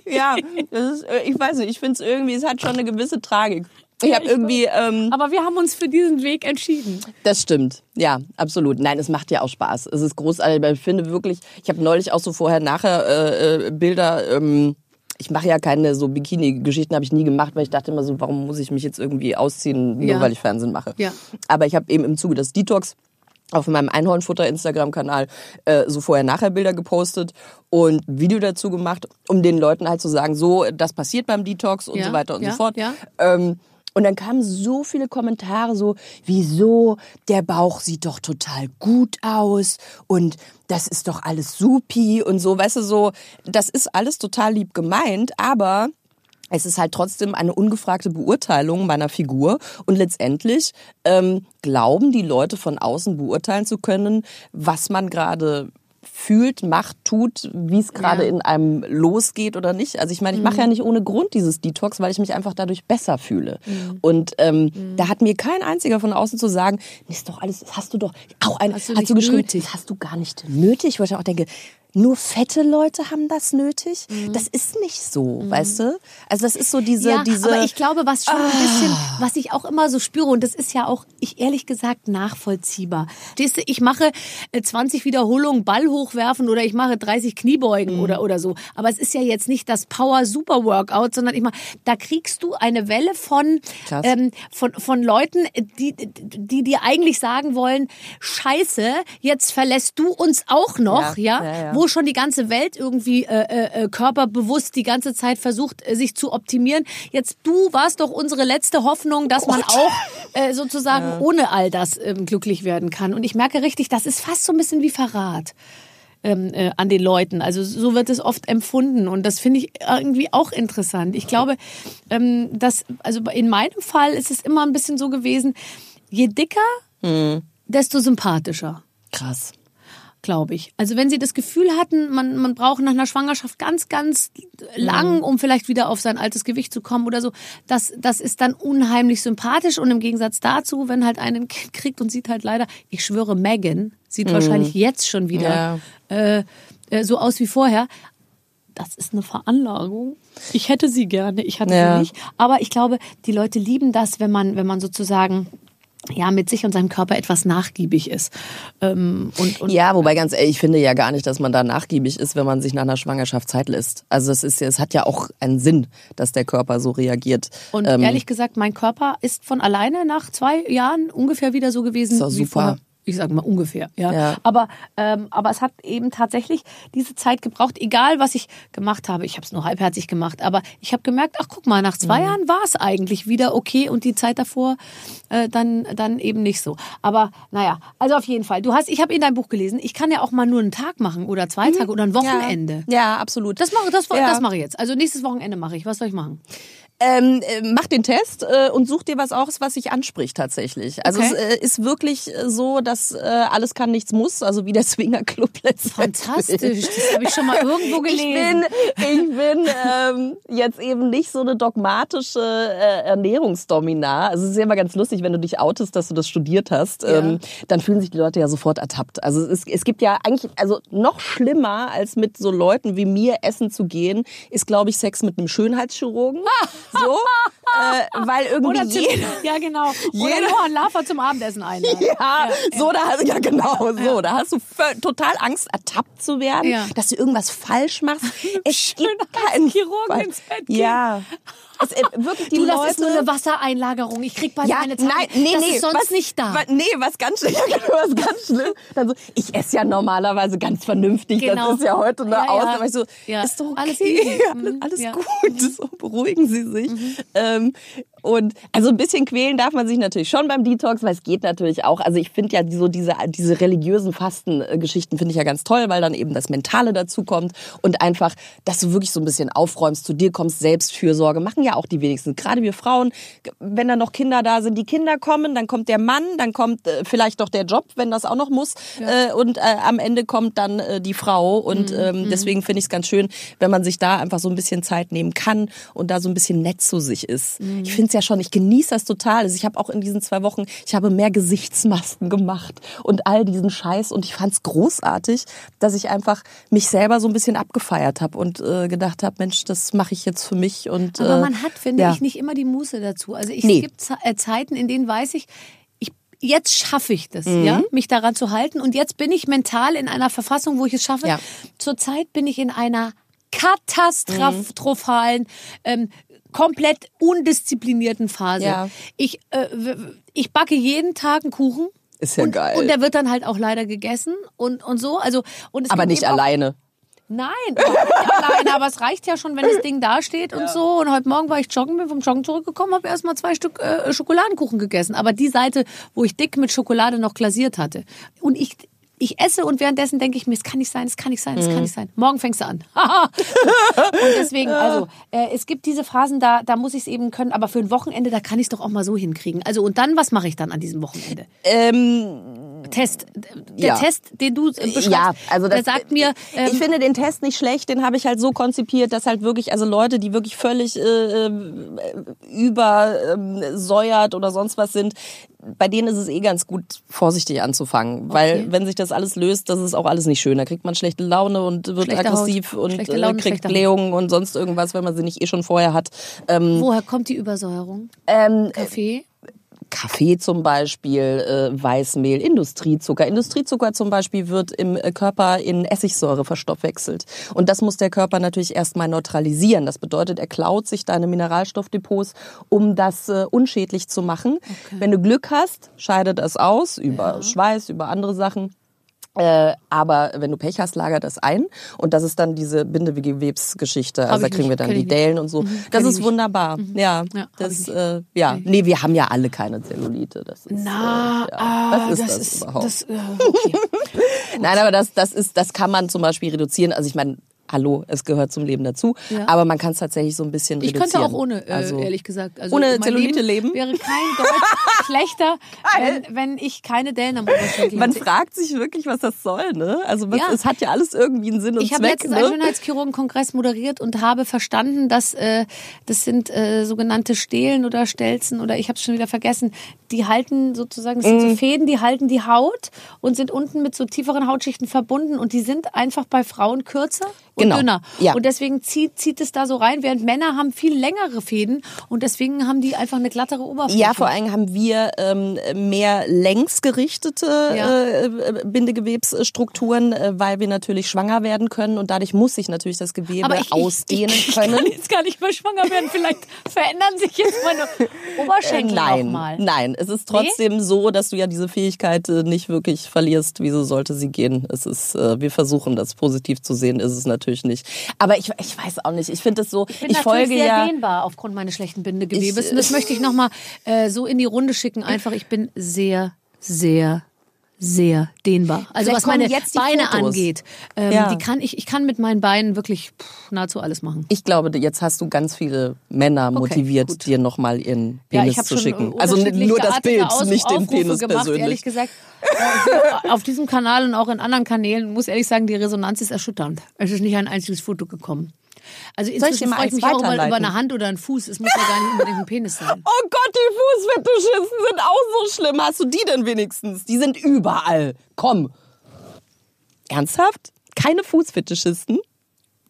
Ja, das ist, ich weiß nicht, ich finde es irgendwie, es hat schon eine gewisse Tragik. Ich habe irgendwie, ähm, aber wir haben uns für diesen Weg entschieden. das stimmt, ja, absolut. Nein, es macht ja auch Spaß. Es ist großartig, ich finde wirklich, ich habe neulich auch so vorher-nachher äh, äh, Bilder. Ähm, ich mache ja keine so Bikini-Geschichten, habe ich nie gemacht, weil ich dachte immer so, warum muss ich mich jetzt irgendwie ausziehen, nur Ja. weil ich Fernsehen mache. Ja. Aber ich habe eben im Zuge des Detox auf meinem Einhornfutter-Instagram-Kanal äh, so vorher-nachher-Bilder gepostet und Video dazu gemacht, um den Leuten halt zu sagen, so, das passiert beim Detox und Ja, so weiter und ja, so fort. ja. Ähm, und dann kamen so viele Kommentare so, wieso, der Bauch sieht doch total gut aus und das ist doch alles supi und so, weißt du, so, das ist alles total lieb gemeint, aber es ist halt trotzdem eine ungefragte Beurteilung meiner Figur und letztendlich ähm, glauben die Leute von außen beurteilen zu können, was man gerade fühlt, macht, tut, wie es gerade Ja. in einem losgeht oder nicht. Also ich meine, ich mache ja nicht ohne Grund dieses Detox, weil ich mich einfach dadurch besser fühle. Und ähm, da hat mir kein einziger von außen zu sagen, ist doch alles, das hast du doch auch ein, Hast du hast du geschrieben, nötig. das hast du gar nicht nötig, wo ich auch denke, nur fette Leute haben das nötig. Das ist nicht so, weißt du? Also das ist so diese, ja, diese. aber ich glaube, was schon ein bisschen, was ich auch immer so spüre, und das ist ja auch, ich ehrlich gesagt, nachvollziehbar. Stehst du, ich mache äh, 20 Wiederholungen Ball hochwerfen oder ich mache 30 Kniebeugen oder, oder so. Aber es ist ja jetzt nicht das Power-Super-Workout, sondern ich mache, da kriegst du eine Welle von, ähm, von, von Leuten, die, die dir eigentlich sagen wollen, scheiße, jetzt verlässt du uns auch noch, Ja, ja, ja, ja. wo schon die ganze Welt irgendwie äh, äh, äh, körperbewusst die ganze Zeit versucht, äh, sich zu optimieren. Jetzt du warst doch unsere letzte Hoffnung, dass man auch äh, sozusagen ohne all das ähm, glücklich werden kann. Und ich merke richtig, das ist fast so ein bisschen wie Verrat. Ähm, äh, an den Leuten. Also so wird es oft empfunden und das finde ich irgendwie auch interessant. Ich glaube, ähm, dass, also in meinem Fall ist es immer ein bisschen so gewesen, je dicker, desto sympathischer krass. Glaube ich. Also wenn sie das Gefühl hatten, man, man braucht nach einer Schwangerschaft ganz, ganz lang, um vielleicht wieder auf sein altes Gewicht zu kommen oder so, das, das ist dann unheimlich sympathisch und im Gegensatz dazu, wenn halt einen Kind kriegt und sieht halt leider, ich schwöre, Megan sieht wahrscheinlich jetzt schon wieder äh, äh, so aus wie vorher. Das ist eine Veranlagung. Ich hätte sie gerne, ich hatte Ja. sie nicht. Aber ich glaube, die Leute lieben das, wenn man, wenn man sozusagen ja mit sich und seinem Körper etwas nachgiebig ist. Ähm, und, und Ja, wobei ganz ehrlich, ich finde ja gar nicht, dass man da nachgiebig ist, wenn man sich nach einer Schwangerschaft Zeit lässt. Also es ist, ja- es hat ja auch einen Sinn, dass der Körper so reagiert. Und Ähm, ehrlich gesagt, mein Körper ist von alleine nach zwei Jahren ungefähr wieder so gewesen Ist doch wie super. Ich sage mal ungefähr, ja. Ja. Aber, ähm, aber es hat eben tatsächlich diese Zeit gebraucht, egal was ich gemacht habe. Ich habe es nur halbherzig gemacht, aber ich habe gemerkt, ach guck mal, nach Mhm. zwei Jahren war es eigentlich wieder okay und die Zeit davor äh, dann, dann eben nicht so. Aber naja, also auf jeden Fall. Du hast, ich habe in deinem Buch gelesen, ich kann ja auch mal nur einen Tag machen oder zwei Tage oder ein Wochenende. Mhm. Ja, ja absolut. Das mache das, Ja. das mache ich jetzt. Also nächstes Wochenende mache ich. Was soll ich machen? Ähm, äh, mach den Test äh, und such dir was aus, was dich anspricht tatsächlich. Also Okay. es äh, ist wirklich äh, so, dass äh, alles kann, nichts muss, also wie der Swingerclub letztendlich. Fantastisch, das habe ich schon mal irgendwo Ich gelesen. bin, ich bin ähm, jetzt eben nicht so eine dogmatische äh, Ernährungsdomina. Also es ist ja immer ganz lustig, wenn du dich outest, dass du das studiert hast, ähm, dann fühlen sich die Leute ja sofort ertappt. Also es, es gibt ja eigentlich, also noch schlimmer als mit so Leuten wie mir essen zu gehen, ist glaube ich Sex mit einem Schönheitschirurgen. So, äh, weil irgendwie Oder zum, jeder ja, genau. Oder Jeder- Johann Lafer zum Abendessen einladen. ja, so da hast ja genau so, da hast du total Angst ertappt zu werden, Ja. dass du irgendwas falsch machst. Es gibt keinen Chirurgen Fall. ins Bett gehen. Ja. Es, äh, wirklich die Du, das Leute ist nur eine Wassereinlagerung. Ich krieg bald ja, meine Tage. nein, nee, das nee, ist sonst was, nicht da. Was, nee, was ganz schlimm, ja, was ganz schlimm. Dann so, ich esse ja normalerweise ganz vernünftig. Genau. Das ist ja heute eine Ja, ja. Ausnahme. Ich so, Ja. ist doch okay. Alles alles, Mhm. alles Ja. gut. So, beruhigen Sie sich. Ähm, und also ein bisschen quälen darf man sich natürlich schon beim Detox, weil es geht natürlich auch. Also ich finde ja so diese, diese religiösen Fastengeschichten finde ich ja ganz toll, weil dann eben das Mentale dazu kommt und einfach, dass du wirklich so ein bisschen aufräumst, zu dir kommst, Selbstfürsorge, machen ja auch die wenigsten. Gerade wir Frauen, wenn da noch Kinder da sind, die Kinder kommen, dann kommt der Mann, dann kommt äh, vielleicht noch der Job, wenn das auch noch muss. Äh, und äh, am Ende kommt dann die Frau. Und ähm, deswegen finde ich es ganz schön, wenn man sich da einfach so ein bisschen Zeit nehmen kann und da so ein bisschen nett zu sich ist. Ich finde es ja schon, ich genieße das total. Also ich habe auch in diesen zwei Wochen, ich habe mehr Gesichtsmasken gemacht und all diesen Scheiß. Und ich fand es großartig, dass ich einfach mich selber so ein bisschen abgefeiert habe und äh, gedacht habe, Mensch, das mache ich jetzt für mich. Und, Aber äh, man hat, finde ja. ich, nicht immer die Muße dazu. Also ich, Nee. es gibt äh, Zeiten, in denen weiß ich, ich jetzt schaffe ich das, Mhm. ja, mich daran zu halten. Und jetzt bin ich mental in einer Verfassung, wo ich es schaffe. Ja. Zurzeit bin ich in einer katastrophalen, ähm, komplett undisziplinierten Phase. Ja. Ich, äh, ich backe jeden Tag einen Kuchen. Ist ja und, geil. Und der wird dann halt auch leider gegessen und, und so. Also, und es aber nicht alleine. Nein, nicht alleine, aber es reicht ja schon, wenn das Ding da steht und so. Und heute Morgen war ich joggen, bin vom Joggen zurückgekommen, habe erst mal zwei Stück äh, Schokoladenkuchen gegessen. Aber die Seite, wo ich dick mit Schokolade noch glasiert hatte. Und ich, ich esse und währenddessen denke ich mir, es kann nicht sein, es kann nicht sein, es kann nicht sein. Morgen fängst du an. und deswegen, also, äh, es gibt diese Phasen, da, da muss ich es eben können, aber für ein Wochenende, da kann ich es doch auch mal so hinkriegen. Also, und dann, was mache ich dann an diesem Wochenende? Ähm, Test. Der Ja. Test, den du äh, beschreibst, Ja, also das, der sagt mir, ähm, ich finde den Test nicht schlecht, den habe ich halt so konzipiert, dass halt wirklich, also Leute, die wirklich völlig äh, äh, übersäuert oder sonst was sind, bei denen ist es eh ganz gut, vorsichtig anzufangen. Weil wenn sich das alles löst, das ist auch alles nicht schön. Da kriegt man schlechte Laune und wird Schlechte aggressiv Haut. und äh, Laune, kriegt. Blähungen und sonst irgendwas, wenn man sie nicht eh schon vorher hat. Ähm, woher kommt die Übersäuerung? ähm, Kaffee? Kaffee zum Beispiel, äh, Weißmehl, Industriezucker. Industriezucker zum Beispiel wird im äh, Körper in Essigsäure verstoffwechselt. Und das muss der Körper natürlich erstmal neutralisieren. Das bedeutet, er klaut sich deine Mineralstoffdepots, um das äh, unschädlich zu machen. Wenn du Glück hast, scheidet das aus über Schweiß, über andere Sachen. Äh, aber wenn du Pech hast, lagert das ein. Und das ist dann diese Bindegewebsgeschichte. Also da kriegen nicht, wir dann die. Dellen und so. Das kenn ich ist wunderbar. Ja, Ja, hab das, äh, ja. Nee, wir haben ja alle keine Zellulite. Das ist, Na, äh, ja. ah, was ist das, überhaupt? Das, äh, okay. Nein, aber das, das ist, das kann man zum Beispiel reduzieren. Also ich meine, hallo, es gehört zum Leben dazu. Ja. Aber man kann es tatsächlich so ein bisschen Ich reduzieren. könnte auch ohne, äh, also, ehrlich gesagt. Also ohne Zellulite leben? Wäre kein Deutsch schlechter, wenn, wenn ich keine Dellen am Oberschenkel Man hätte. fragt sich wirklich, was das soll, ne? Also was, Ja. es hat ja alles irgendwie einen Sinn und Ich habe Zweck, letztens einen ne? Schönheitschirurgenkongress moderiert und habe verstanden, dass äh, das sind äh, sogenannte Stelen oder Stelzen oder ich habe es schon wieder vergessen. Die halten sozusagen, das sind Mhm. so Fäden, die halten die Haut und sind unten mit so tieferen Hautschichten verbunden und die sind einfach bei Frauen kürzer und Genau. dünner. Ja. Und deswegen zieht, zieht es da so rein, während Männer haben viel längere Fäden und deswegen haben die einfach eine glattere Oberfläche. Ja, vor allem haben wir ähm, mehr längsgerichtete Ja. äh, äh, Bindegewebsstrukturen, äh, weil wir natürlich schwanger werden können und dadurch muss sich natürlich das Gewebe Aber ich, ausdehnen ich, ich, können. Ich kann jetzt gar nicht mehr schwanger werden. Vielleicht verändern sich jetzt meine Oberschenkel Äh, nein, auch mal. nein, es ist trotzdem so, dass du ja diese Fähigkeit äh, nicht wirklich verlierst. Wieso sollte sie gehen? Es ist, äh, wir versuchen das positiv zu sehen, ist es natürlich nicht. Aber ich, ich weiß auch nicht. Ich finde es so. Ich bin ich natürlich folge sehr ja. dehnbar aufgrund meines schlechten Bindegewebes. Ich- und das möchte ich nochmal äh, so in die Runde schicken. Einfach, ich bin sehr, sehr sehr dehnbar. Also Vielleicht was meine Beine Fotos. angeht, ähm, Ja. die kann ich, ich kann mit meinen Beinen wirklich pff, nahezu alles machen. Ich glaube, jetzt hast du ganz viele Männer motiviert, gut. dir nochmal ihren Ja, Penis habe zu schicken. Also nur das Bild, Aus- nicht den Aufrufe Penis gemacht, persönlich. Ehrlich gesagt, äh, auf diesem Kanal und auch in anderen Kanälen muss ehrlich sagen, die Resonanz ist erschütternd. Es ist nicht ein einziges Foto gekommen. Also inzwischen mal freue ich mich auch über, weiterleiten? über eine Hand oder einen Fuß. Es muss ja gar nicht unbedingt ein Penis sein. Oh Gott, die Fußfetischisten sind auch so schlimm. Hast du die denn wenigstens? Die sind überall. Komm. Ernsthaft? Keine Fußfetischisten?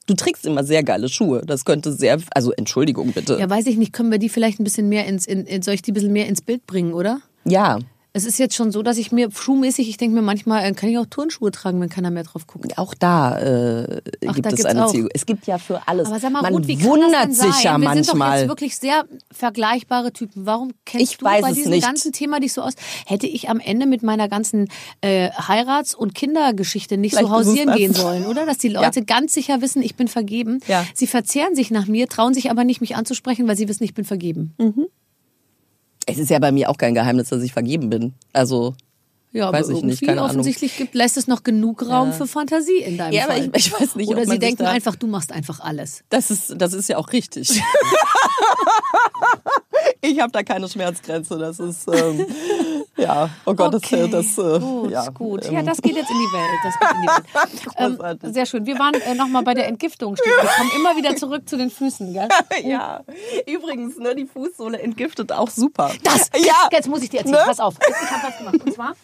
Du trägst immer sehr geile Schuhe. Das könnte sehr, also Entschuldigung bitte. Ja, weiß ich nicht, können wir die vielleicht ein bisschen mehr ins, in, in, soll ich die ein bisschen mehr ins Bild bringen, oder? Ja. Es ist jetzt schon so, dass ich mir schuhmäßig, ich denke mir manchmal, äh, kann ich auch Turnschuhe tragen, wenn keiner mehr drauf guckt. Auch da äh, Ach, gibt da es eine auch. Zielgruppe. Es gibt ja für alles. Aber sag mal, Man Ruth, wie kann wundert sich ja Wir sind doch manchmal. jetzt wirklich sehr vergleichbare Typen. Warum kennst Ich du bei es diesem nicht. ganzen Thema dich so aus? Hätte ich am Ende mit meiner ganzen äh, Heirats- und Kindergeschichte nicht so Vielleicht es hausieren gehen sollen, oder? Dass die Leute ganz sicher wissen, ich bin vergeben. Ja. Sie verzehren sich nach mir, trauen sich aber nicht, mich anzusprechen, weil sie wissen, ich bin vergeben. Es ist ja bei mir auch kein Geheimnis, dass ich vergeben bin. Also Ja, Weiß aber ich nicht, Ahnung. offensichtlich gibt, lässt es noch genug Raum für Fantasie in deinem Ja, aber Fall. ich- ich weiß nicht, Oder sie denken einfach, du machst einfach alles. das ist, das ist ja auch richtig. ich habe da keine Schmerzgrenze. Das ist ähm, ja, oh Gott, Okay, das, das äh, gut, ja, gut. ähm, Ja, das geht jetzt in die Welt. Das geht in die Welt. ähm, sehr schön. Wir waren äh, nochmal bei der Entgiftung. Wir kommen immer wieder zurück zu den Füßen, gell? ja. Übrigens, ne, die Fußsohle entgiftet auch super. Das, ja. jetzt muss ich dir erzählen. Ne? Pass auf. Ich habe was gemacht. Und zwar,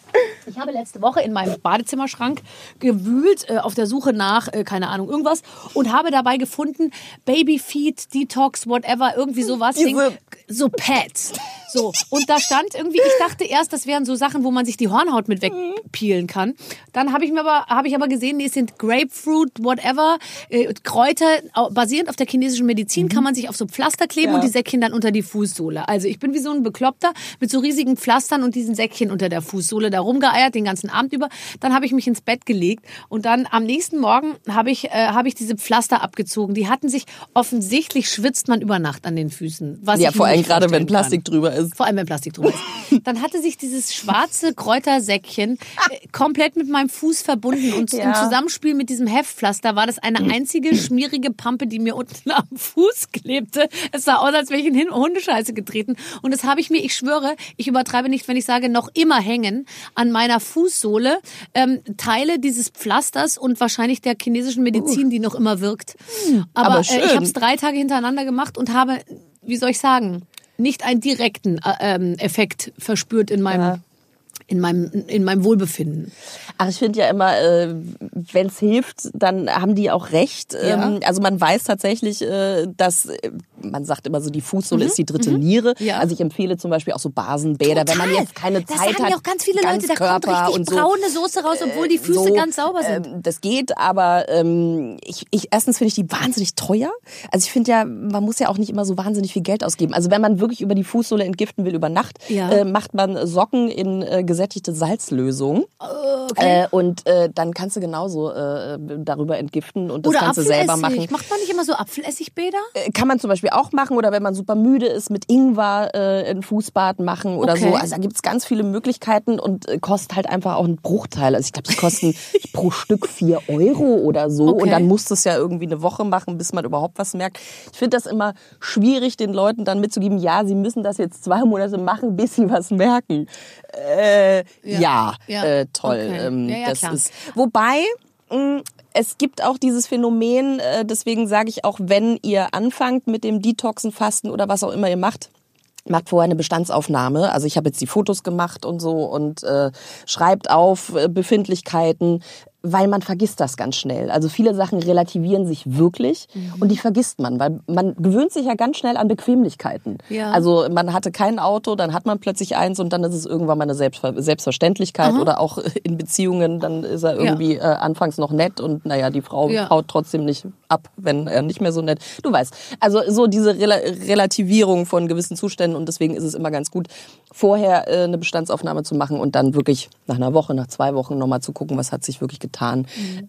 ich habe letzte Woche in meinem Badezimmerschrank gewühlt äh, auf der Suche nach, äh, keine Ahnung, irgendwas und habe dabei gefunden, Babyfeed, Detox, whatever, irgendwie sowas. Ding, so Pads. So. Und da stand irgendwie, ich dachte erst, das wären so Sachen, wo man sich die Hornhaut mit wegpeelen kann. Dann habe ich mir aber, habe ich aber gesehen, nee, es sind Grapefruit, whatever, äh, Kräuter, basierend auf der chinesischen Medizin, kann man sich auf so Pflaster kleben Ja. und die Säckchen dann unter die Fußsohle. Also ich bin wie so ein Bekloppter mit so riesigen Pflastern und diesen Säckchen unter der Fußsohle da rumgeeiert den ganzen Abend über. Dann habe ich mich ins Bett gelegt und dann am nächsten Morgen habe ich, äh, habe ich diese Pflaster abgezogen. Die hatten sich offensichtlich schwitzt man über Nacht an den Füßen. Was Ja, vor allem gerade wenn vorstellen kann. Plastik drüber ist. Vor allem, wenn Plastik drüber ist. Dann hatte sich dieses schwarze Kräutersäckchen äh, komplett mit meinem Fuß verbunden und im Ja. Zusammenspiel mit diesem Heftpflaster war das eine einzige schmierige Pampe, die mir unten am Fuß klebte. Es sah aus, als wäre ich in Hundescheiße getreten. Und das habe ich mir, ich schwöre, ich übertreibe nicht, wenn ich sage, noch immer hängen an meiner Fußsohle ähm, Teile dieses Pflasters und wahrscheinlich der chinesischen Medizin, die noch immer wirkt. Aber, aber äh, ich habe es drei Tage hintereinander gemacht und habe, wie soll ich sagen, nicht einen direkten äh, ähm, Effekt verspürt in meinem, Ja. In meinem, in meinem Wohlbefinden. Ach, ich finde ja immer, äh, wenn es hilft, dann haben die auch recht. Ja. Ähm, also man weiß tatsächlich, äh, dass äh, man sagt immer so, die Fußsohle ist die dritte Niere. Mhm. Ja. Also ich empfehle zum Beispiel auch so Basenbäder, wenn man Total. jetzt keine das Zeit hat. ja auch ganz viele Leute, da kommt richtig und so. braune Soße raus, obwohl die Füße so, ganz sauber sind. Ähm, das geht, aber ähm, ich, ich erstens finde ich die wahnsinnig teuer. Also ich finde ja, man muss ja auch nicht immer so wahnsinnig viel Geld ausgeben. Also wenn man wirklich über die Fußsohle entgiften will über Nacht, Ja. äh, macht man Socken in äh, gesättigte Salzlösung. okay. Äh, und äh, dann kannst du genauso äh, darüber entgiften und das Oder Ganze selber machen. Apfelessig. Macht man nicht immer so Apfeleessigbäder? Äh, Kann man zum Beispiel auch machen oder wenn man super müde ist, mit Ingwer äh, ein Fußbad machen oder Okay. so. Also da gibt's ganz viele Möglichkeiten und äh, kostet halt einfach auch einen Bruchteil. Also ich glaube, die kosten pro Stück vier Euro oder so Okay. und dann musst du es ja irgendwie eine Woche machen, bis man überhaupt was merkt. Ich finde das immer schwierig, den Leuten dann mitzugeben, ja, sie müssen das jetzt zwei Monate machen, bis sie was merken. Äh, ja, Ja. Äh, toll. Okay. Ähm, Ja, ja, das klar. ist, wobei, mh, es gibt auch dieses Phänomen, äh, deswegen sage ich auch, wenn ihr anfangt mit dem Detoxen, Fasten oder was auch immer ihr macht, macht vorher eine Bestandsaufnahme. Also ich habe jetzt die Fotos gemacht und so und äh, schreibt auf äh, Befindlichkeiten, weil man vergisst das ganz schnell. Also viele Sachen relativieren sich wirklich Mhm. und die vergisst man, weil man gewöhnt sich ja ganz schnell an Bequemlichkeiten. Ja. Also man hatte kein Auto, dann hat man plötzlich eins und dann ist es irgendwann mal eine Selbstver Selbstverständlichkeit oder auch in Beziehungen, dann ist er irgendwie äh, anfangs noch nett und naja, die Frau Ja. haut trotzdem nicht ab, wenn er nicht mehr so nett. Du weißt, also so diese Rela Relativierung von gewissen Zuständen und deswegen ist es immer ganz gut, vorher äh, eine Bestandsaufnahme zu machen und dann wirklich nach einer Woche, nach zwei Wochen nochmal zu gucken, was hat sich wirklich getan.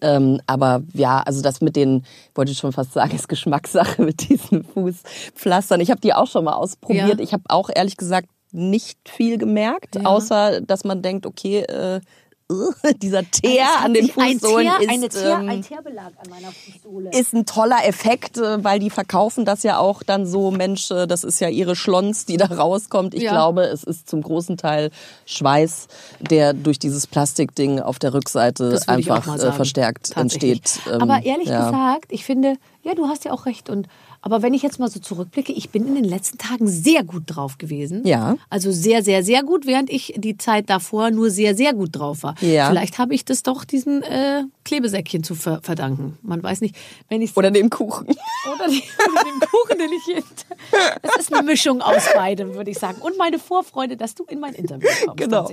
Ähm, aber ja, also das mit den, wollte ich schon fast sagen, ist Geschmackssache mit diesen Fußpflastern. Ich habe die auch schon mal ausprobiert. Ja. Ich habe auch ehrlich gesagt nicht viel gemerkt, Ja. außer dass man denkt, okay, äh, dieser Teer an den sich ein Fußsohlen Teer, ist, eine Teer, ähm, ein Teerbelag an meiner Fußsohle. ist ein toller Effekt, äh, weil die verkaufen das ja auch dann so, Mensch, äh, das ist ja ihre Schlons, die da rauskommt. Ich Ja. glaube, es ist zum großen Teil Schweiß, der durch dieses Plastikding auf der Rückseite einfach äh, verstärkt entsteht. Ähm, aber ehrlich ja. gesagt, ich finde, ja, du hast ja auch recht. Und aber wenn ich jetzt mal so zurückblicke, ich bin in den letzten Tagen sehr gut drauf gewesen. Ja. Also sehr, sehr, sehr gut, während ich die Zeit davor nur sehr, sehr gut drauf war. Ja. Vielleicht habe ich das doch diesen äh, Klebesäckchen zu ver verdanken. Man weiß nicht, wenn ich Oder dem Kuchen. oder, die, den Kuchen, den ich jeden Es ist eine Mischung aus beidem, würde ich sagen. Und meine Vorfreude, dass du in mein Interview kommst. Genau.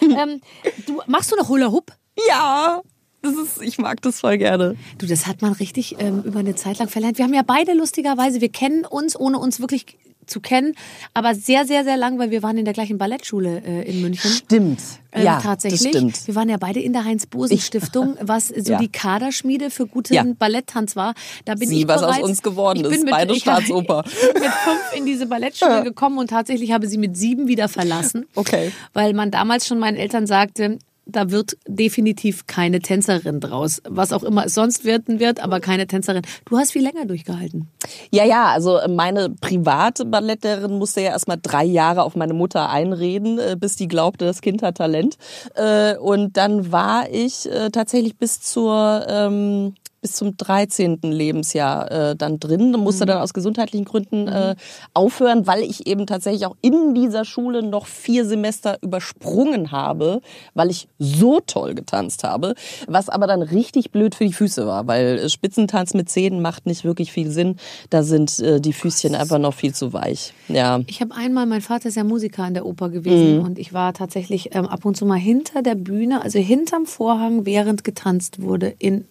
Ähm, du, machst du noch Hula Hoop? Ja, das ist, ich mag das voll gerne. Du, das hat man richtig ähm, über eine Zeit lang verlernt. Wir haben ja beide lustigerweise, wir kennen uns, ohne uns wirklich zu kennen, aber sehr, sehr, sehr lang, weil wir waren in der gleichen Ballettschule äh, in München. Stimmt. Ähm, ja, tatsächlich. das stimmt. Wir waren ja beide in der Heinz-Bosen-Stiftung, was so Ja. die Kaderschmiede für guten Ja. Balletttanz war. Da bin Sieh, ich was aus bereits, uns geworden ich ist. bin mit, Beide ich, Staatsoper. Ich bin mit fünf in diese Ballettschule gekommen und tatsächlich habe sie mit sieben wieder verlassen. Okay. Weil man damals schon meinen Eltern sagte, da wird definitiv keine Tänzerin draus. Was auch immer es sonst werden wird, aber keine Tänzerin. Du hast viel länger durchgehalten. Ja, ja, also meine private Ballettlehrerin musste ja erstmal drei Jahre auf meine Mutter einreden, äh, bis die glaubte, das Kind hat Talent. Äh, Und dann war ich äh, tatsächlich bis zur ähm, bis zum 13. Lebensjahr äh, dann drin und musste dann aus gesundheitlichen Gründen äh, aufhören, weil ich eben tatsächlich auch in dieser Schule noch vier Semester übersprungen habe, weil ich so toll getanzt habe, was aber dann richtig blöd für die Füße war, weil äh, Spitzentanz mit Zähnen macht nicht wirklich viel Sinn. Da sind äh, die Füßchen einfach noch viel zu weich. Ja. Ich habe einmal, mein Vater ist ja Musiker an der Oper gewesen und ich war tatsächlich ähm, ab und zu mal hinter der Bühne, also hinterm Vorhang, während getanzt wurde in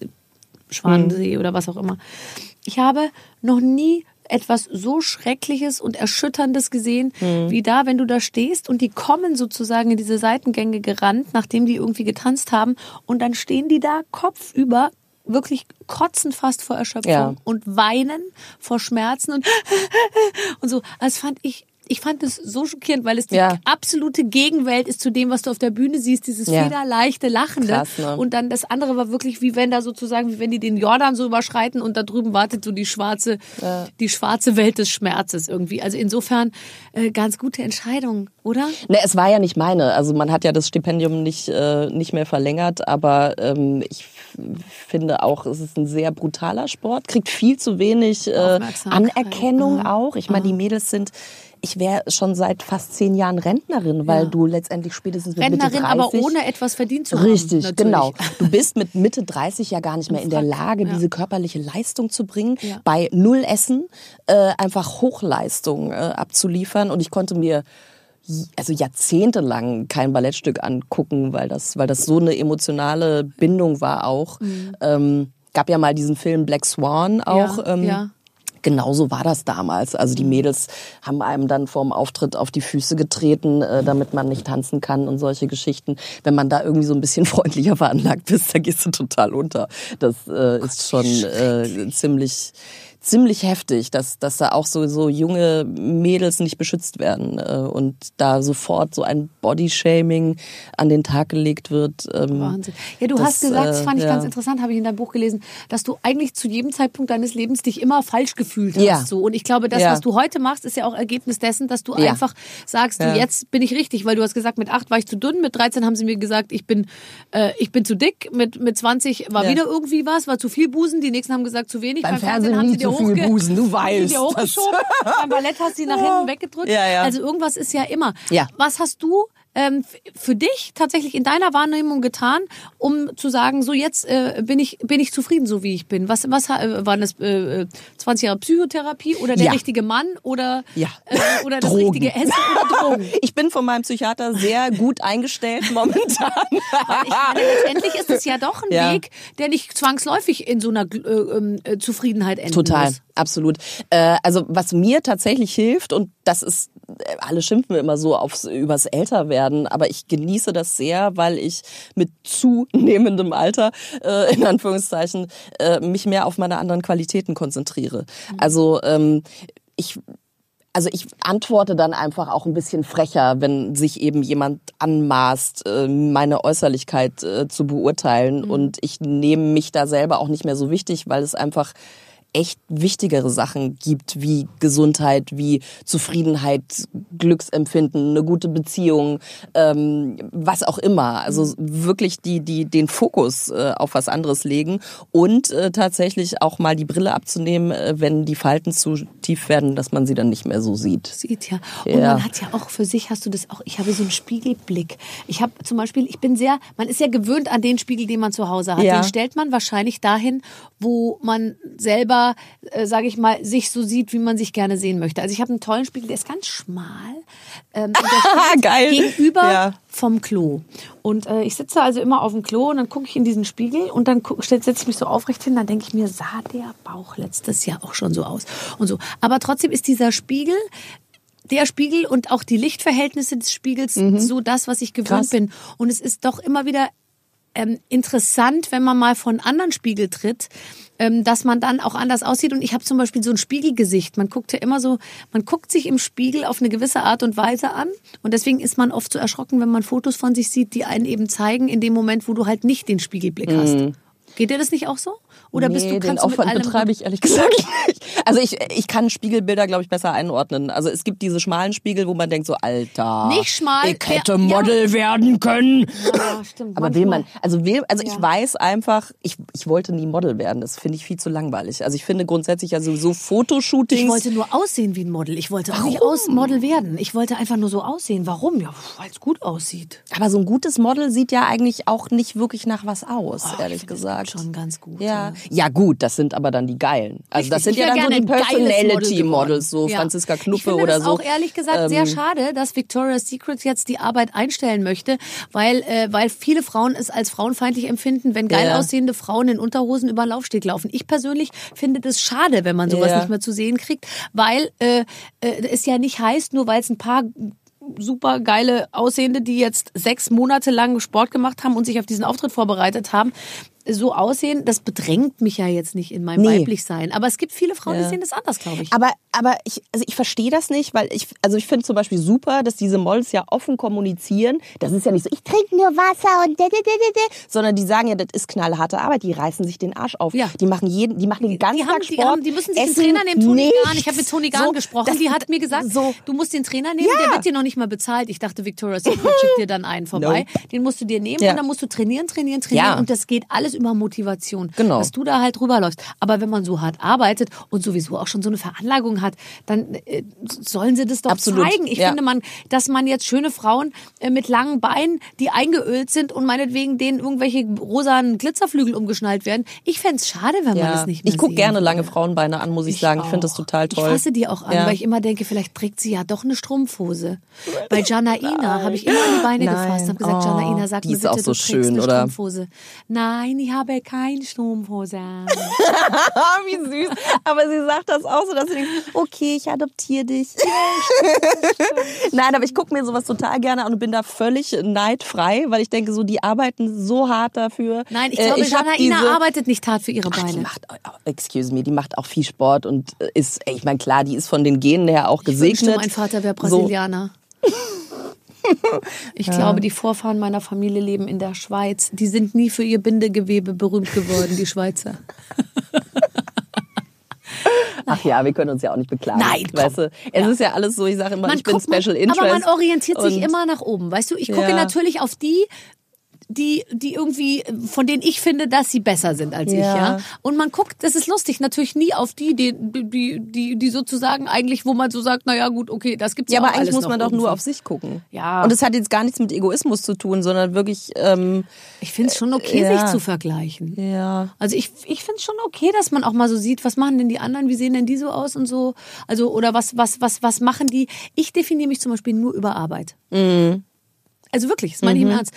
Schwanensee oder was auch immer. Ich habe noch nie etwas so Schreckliches und Erschütterndes gesehen, wie da, wenn du da stehst und die kommen sozusagen in diese Seitengänge gerannt, nachdem die irgendwie getanzt haben und dann stehen die da kopfüber wirklich kotzen fast vor Erschöpfung Ja. und weinen vor Schmerzen und und so. Das fand ich ich fand es so schockierend, weil es die Ja. absolute Gegenwelt ist zu dem, was du auf der Bühne siehst, dieses Ja. federleichte Lachende. Krass, ne? Und dann das andere war wirklich wie wenn da sozusagen, wie wenn die den Jordan so überschreiten und da drüben wartet so die schwarze, die schwarze Welt des Schmerzes irgendwie. Also insofern äh, ganz gute Entscheidung, oder? Ne, es war ja nicht meine. Also man hat ja das Stipendium nicht, äh, nicht mehr verlängert, aber ähm, ich finde auch, es ist ein sehr brutaler Sport, kriegt viel zu wenig äh. Anerkennung Ah. auch. Ich meine, die Mädels sind, ich wäre schon seit fast zehn Jahren Rentnerin, weil Ja. du letztendlich spätestens mit Mitte Rentnerin, 30... aber ohne etwas verdient zu haben. Richtig, natürlich. genau. Du bist mit Mitte 30 ja gar nicht mehr in der Lage, ja. diese körperliche Leistung zu bringen, Ja. bei Null Essen äh, einfach Hochleistung äh, abzuliefern. Und ich konnte mir also jahrzehntelang kein Ballettstück angucken, weil das, weil das so eine emotionale Bindung war auch. Mhm. Ähm, gab ja mal diesen Film Black Swan auch. Ja, ähm, ja. Genauso war das damals. Also Mhm. die Mädels haben einem dann vorm Auftritt auf die Füße getreten, äh, damit man nicht tanzen kann und solche Geschichten. Wenn man da irgendwie so ein bisschen freundlicher veranlagt bist, dann gehst du total unter. Das äh, ist schon äh, ziemlich ziemlich heftig, dass, dass da auch so, so junge Mädels nicht beschützt werden äh, und da sofort so ein Bodyshaming an den Tag gelegt wird. Ähm, Wahnsinn. Ja, du das, hast gesagt, das äh, fand ich ja. ganz interessant, habe ich in deinem Buch gelesen, dass du eigentlich zu jedem Zeitpunkt deines Lebens dich immer falsch gefühlt hast. Ja. So. Und ich glaube, das, Ja. was du heute machst, ist ja auch Ergebnis dessen, dass du einfach sagst, du, jetzt bin ich richtig, weil du hast gesagt, mit acht war ich zu dünn, mit 13 haben sie mir gesagt, ich bin, äh, ich bin zu dick, mit, mit 20 war wieder irgendwie was, war zu viel Busen, die nächsten haben gesagt, zu wenig. Beim Fernsehen haben sie dir viel hochge- du weißt dir hochgeschoben. Beim Ballett hast du sie nach hinten weggedrückt. Ja, ja. Also irgendwas ist ja immer. Ja. Was hast du ähm, für dich tatsächlich in deiner Wahrnehmung getan, um zu sagen, so jetzt äh, bin ich bin ich zufrieden, so wie ich bin? Was was äh, waren das äh, 20 Jahre Psychotherapie oder der Ja. richtige Mann oder Ja. äh, oder das Drogen. richtige Essen oder Drogen? Ich bin von meinem Psychiater sehr gut eingestellt momentan. Ich meine, letztendlich ist es ja doch ein Ja. Weg, der nicht zwangsläufig in so einer äh, ähm, äh, Zufriedenheit enden Total, muss. Absolut. Äh, also was mir tatsächlich hilft und das ist, äh, alle schimpfen immer so aufs übers Älterwerden, aber ich genieße das sehr, weil ich mit zunehmendem Alter äh, in Anführungszeichen äh, mich mehr auf meine anderen Qualitäten konzentriere. Also ähm, ich also ich antworte dann einfach auch ein bisschen frecher, wenn sich eben jemand anmaßt, äh, meine Äußerlichkeit äh, zu beurteilen. Und ich nehme mich da selber auch nicht mehr so wichtig, weil es einfach echt wichtigere Sachen gibt, wie Gesundheit, wie Zufriedenheit, Glücksempfinden, eine gute Beziehung, ähm, was auch immer. Also wirklich die, die den Fokus äh, auf was anderes legen und äh, tatsächlich auch mal die Brille abzunehmen, äh, wenn die Falten zu tief werden, dass man sie dann nicht mehr so sieht. sieht ja. Und Ja. man hat ja auch für sich, hast du das auch, ich habe so einen Spiegelblick. Ich habe zum Beispiel, ich bin sehr, man ist ja gewöhnt an den Spiegel, den man zu Hause hat. Ja. Den stellt man wahrscheinlich dahin, wo man selber, äh, sage ich mal, sich so sieht, wie man sich gerne sehen möchte. Also ich habe einen tollen Spiegel, der ist ganz schmal. Ähm, Geil. Gegenüber Ja. vom Klo. Und äh, ich sitze also immer auf dem Klo und dann gucke ich in diesen Spiegel und dann setze ich mich so aufrecht hin, dann denke ich mir, sah der Bauch letztes Jahr auch schon so aus und so. Aber trotzdem ist dieser Spiegel der Spiegel und auch die Lichtverhältnisse des Spiegels so das, was ich gewöhnt Mhm. Krass. bin. Und es ist doch immer wieder ähm, interessant, wenn man mal von anderen Spiegel tritt, ähm, dass man dann auch anders aussieht. Und ich habe zum Beispiel so ein Spiegelgesicht. Man guckt ja immer so, man guckt sich im Spiegel auf eine gewisse Art und Weise an. Und deswegen ist man oft so erschrocken, wenn man Fotos von sich sieht, die einen eben zeigen, in dem Moment, wo du halt nicht den Spiegelblick hast. Geht dir das nicht auch so? Oder bist nee, du den kannst du mit Aufwand betreibe ich ehrlich gesagt nicht. Also ich, ich kann Spiegelbilder, glaube ich, besser einordnen. Also es gibt diese schmalen Spiegel, wo man denkt so, Alter, Nicht schmal, ich hätte wer- Model werden können. Ja, stimmt. Aber will man, also will, also Ja. ich weiß einfach, ich, ich wollte nie Model werden. Das finde ich viel zu langweilig. Also ich finde grundsätzlich ja sowieso Fotoshootings. Ich wollte nur aussehen wie ein Model. Ich wollte auch nicht aus Model werden. Ich wollte einfach nur so aussehen. Warum? Ja, weil es gut aussieht. aber so ein gutes Model sieht ja eigentlich auch nicht wirklich nach was aus, Oh, ich ehrlich gesagt. Schon ganz gut. Ja. Ja, gut, das sind aber dann die geilen. Also das Richtig. sind ja Ich dann so die geiles Model Personality-Models, so. Ja. Franziska ich Knuppe finde oder das so. auch ehrlich gesagt sehr Ähm, schade, dass Victoria's Secret jetzt die Arbeit einstellen möchte, weil, äh, weil viele Frauen es als frauenfeindlich empfinden, wenn geil Ja. aussehende Frauen in Unterhosen über den Laufsteg laufen. Ich persönlich finde das schade, wenn man sowas Ja. nicht mehr zu sehen kriegt, weil äh, äh, es ja nicht heißt, nur weil es ein paar super geile Aussehende, die jetzt sechs Monate lang Sport gemacht haben und sich auf diesen Auftritt vorbereitet haben, so aussehen, das bedrängt mich ja jetzt nicht in meinem Nee. Weiblichsein. Aber es gibt viele Frauen, die sehen das anders, glaube ich. Aber, aber ich, also ich verstehe das nicht, weil ich, also ich finde zum Beispiel super, dass diese Models ja offen kommunizieren. Das ist ja nicht so, ich trinke nur Wasser und da, da, da, da, sondern die sagen ja, das ist knallharte Arbeit. Die reißen sich den Arsch auf. Ja. Die machen jeden, die machen den ganzen die, haben, Tag die, Sport. haben, die müssen sich einen Trainer nehmen, Toni nichts. Gahn. Ich habe mit Toni Gahn So, gesprochen. das- die hat mir gesagt, so, du musst den Trainer nehmen, Ja. der wird dir noch nicht mal bezahlt. Ich dachte, Victoria's Secret schickt dir dann einen vorbei. Den musst du dir nehmen Ja. und dann musst du trainieren, trainieren, trainieren. Ja. Und das geht alles über Motivation. Genau. Dass du da halt rüberläufst. Aber wenn man so hart arbeitet und sowieso auch schon so eine Veranlagung hat, dann äh, sollen sie das doch Absolut. zeigen. Ich Ja. finde, man, dass man jetzt schöne Frauen äh, mit langen Beinen, die eingeölt sind und meinetwegen denen irgendwelche rosanen Glitzerflügel umgeschnallt werden. Ich fände es schade, wenn man ja. das nicht mehr Ich gucke gerne lange Frauenbeine an, muss ich, sagen. Ich finde das auch. total toll. Ich fasse die auch an, Ja. weil ich immer denke, vielleicht trägt sie ja doch eine Strumpfhose. Bei Janaina habe ich immer an die Beine Nein. gefasst und habe gesagt, Oh, Janaina, sag die mir ist bitte, auch so du trägst schön, eine oder? Strumpfhose. Nein, ich habe keine Strumpfhose. an. Wie süß. Aber sie sagt das auch so, dass sie denkt, okay, ich adoptiere dich. Nein, aber ich gucke mir sowas total gerne an und bin da völlig neidfrei, weil ich denke, so die arbeiten so hart dafür. Nein, ich Äh, glaube, hab Janaina diese- arbeitet nicht hart für ihre Ach, die Beine. macht, excuse me, die macht auch viel Sport und äh, ist, ich meine, klar, die ist von den Genen her auch Ich wünschte, gesegnet. mein Vater wäre So, Ich glaube, die Vorfahren meiner Familie leben in der Schweiz. Die sind nie für ihr Bindegewebe berühmt geworden, die Schweizer. ach ja, wir können uns ja auch nicht beklagen. Nein, komm. weißt du, es ist ja alles so, ich sage immer, ich bin Special man, Interest. Aber man orientiert sich immer nach oben, weißt du? Ich gucke Ja. natürlich auf die, die, die irgendwie, von denen ich finde, dass sie besser sind als ich, Ja. ja. Und man guckt, das ist lustig, natürlich nie auf die, die, die, die, die sozusagen eigentlich, wo man so sagt, na ja, gut, okay, das gibt's Ja, ja, aber auch eigentlich muss man doch nur auf sich gucken. Ja. Und es hat jetzt gar nichts mit Egoismus zu tun, sondern wirklich, ähm, Ich finde es schon okay, Ja. sich zu vergleichen. ja. Also ich, ich finde es schon okay, dass man auch mal so sieht, was machen denn die anderen, wie sehen denn die so aus und so. Also, oder was, was, was, was machen die? Ich definiere mich zum Beispiel nur über Arbeit. Mhm. Also wirklich, das meine ich im Ernst.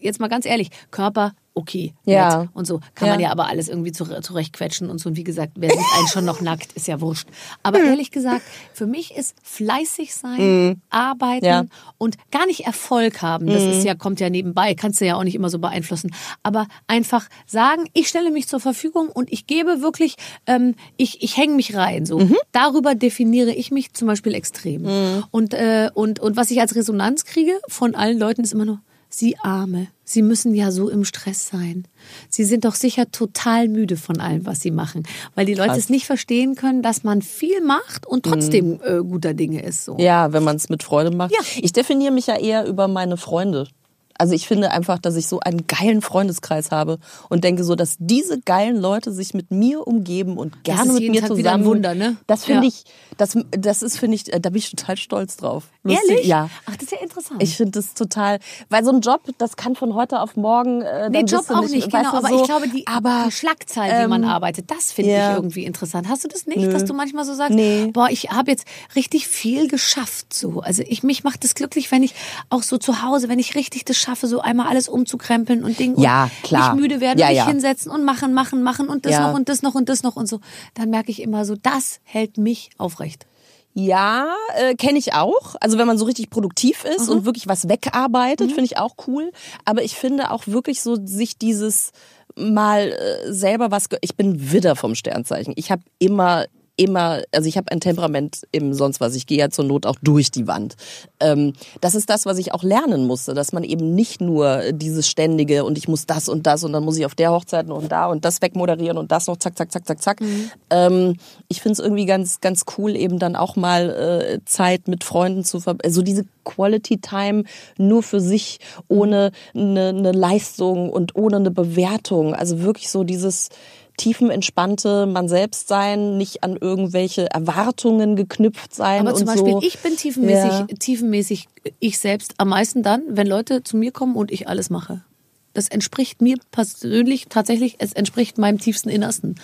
Jetzt mal ganz ehrlich, Körper, okay, Ja. und so. Kann Ja. man ja aber alles irgendwie zu- zurechtquetschen und so. Und wie gesagt, wer sieht einen schon noch nackt, ist ja wurscht. Aber Mhm. ehrlich gesagt, für mich ist fleißig sein, arbeiten Ja. Mhm. und gar nicht Erfolg haben. Das ist ja, kommt ja nebenbei, kannst du ja auch nicht immer so beeinflussen. Aber einfach sagen, ich stelle mich zur Verfügung und ich gebe wirklich, ähm, ich, ich hänge mich rein. So. Mhm. Darüber definiere ich mich zum Beispiel extrem. Und, äh, und, und was ich als Resonanz kriege von allen Leuten ist immer nur, Sie Arme, Sie müssen ja so im Stress sein. Sie sind doch sicher total müde von allem, was Sie machen. Weil die Leute Krass. es nicht verstehen können, dass man viel macht und trotzdem äh, guter Dinge ist. So. Ja, wenn man es mit Freude macht. Ja. Ich definiere mich ja eher über meine Freunde. Also ich finde einfach, dass ich so einen geilen Freundeskreis habe und denke so, dass diese geilen Leute sich mit mir umgeben und gerne mit mir Tag zusammen. Wunder, ne? Das finde Ja. ich, das, das ist finde ich, äh, da bin ich total stolz drauf. Lustig, Ehrlich? Ja. Ach, das ist ja interessant. Ich finde das total, weil so ein Job, das kann von heute auf morgen. Äh, Nee, Job auch nicht, genau. Aber so, ich glaube, die, aber die Schlagzahl, wie man ähm, arbeitet, das finde ja. ich irgendwie interessant. Hast du das nicht, Nö. dass du manchmal so sagst, Nee. boah, ich habe jetzt richtig viel geschafft so. Also ich mich macht das glücklich, wenn ich auch so zu Hause, wenn ich richtig das schaffe, so einmal alles umzukrempeln und Ding Ja, und klar. nicht müde werden Ja, und mich ja. hinsetzen und machen, machen, machen und das Ja. noch und das noch und das noch und so. Dann merke ich immer so, das hält mich aufrecht. Ja, äh, kenne ich auch. Also wenn man so richtig produktiv ist Mhm. und wirklich was wegarbeitet, finde ich auch cool. Aber ich finde auch wirklich so, sich dieses mal äh, selber was. Ich bin Widder vom Sternzeichen. Ich habe immer immer, also ich habe ein Temperament im sonst was. Ich gehe ja zur Not auch durch die Wand. Ähm, das ist das, was ich auch lernen musste, dass man eben nicht nur dieses ständige und ich muss das und das und dann muss ich auf der Hochzeit noch und da und das wegmoderieren und das noch zack, zack, zack, zack, zack. Ähm, ich finde es irgendwie ganz, ganz cool, eben dann auch mal äh, Zeit mit Freunden zu ver also diese Quality Time nur für sich, ohne eine, eine Leistung und ohne eine Bewertung. Also wirklich so dieses tiefenentspannte man selbst sein, nicht an irgendwelche Erwartungen geknüpft sein Aber zum Beispiel, so. ich bin tiefenmäßig, Ja. tiefenmäßig ich selbst am meisten dann, wenn Leute zu mir kommen und ich alles mache. Das entspricht mir persönlich tatsächlich, es entspricht meinem tiefsten Innersten.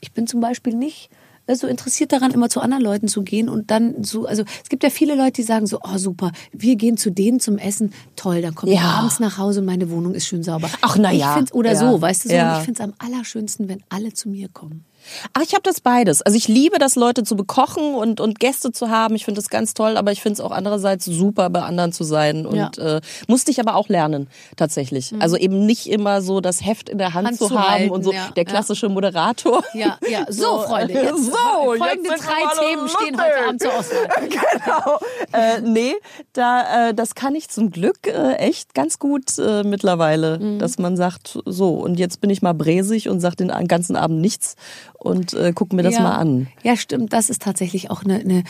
Ich bin zum Beispiel nicht so interessiert daran, immer zu anderen Leuten zu gehen und dann so, also es gibt ja viele Leute, die sagen so, oh super, wir gehen zu denen zum Essen, toll, dann komme ich Ja. abends nach Hause und meine Wohnung ist schön sauber. Ach, na Ich ja. find's- Oder Ja. so, weißt du so, Ja. ich finde es am allerschönsten, wenn alle zu mir kommen. Ach, ich habe das beides. Also ich liebe das, Leute zu bekochen und, und Gäste zu haben. Ich finde das ganz toll, aber ich finde es auch andererseits super, bei anderen zu sein. Und Ja. äh, musste ich aber auch lernen, tatsächlich. Also eben nicht immer so das Heft in der Hand, Hand zu, zu haben halten, und so ja, der klassische Moderator. Ja, ja. So, Freunde, jetzt so, folgende jetzt drei Themen stehen heute Abend zur Auswahl. genau. Äh, nee, da, äh, das kann ich zum Glück äh, echt ganz gut äh, mittlerweile, Mhm. dass man sagt, so, und jetzt bin ich mal bräsig und sag den ganzen Abend nichts und äh, guck mir das ja. mal an. Ja, stimmt. Das ist tatsächlich auch eine, eine,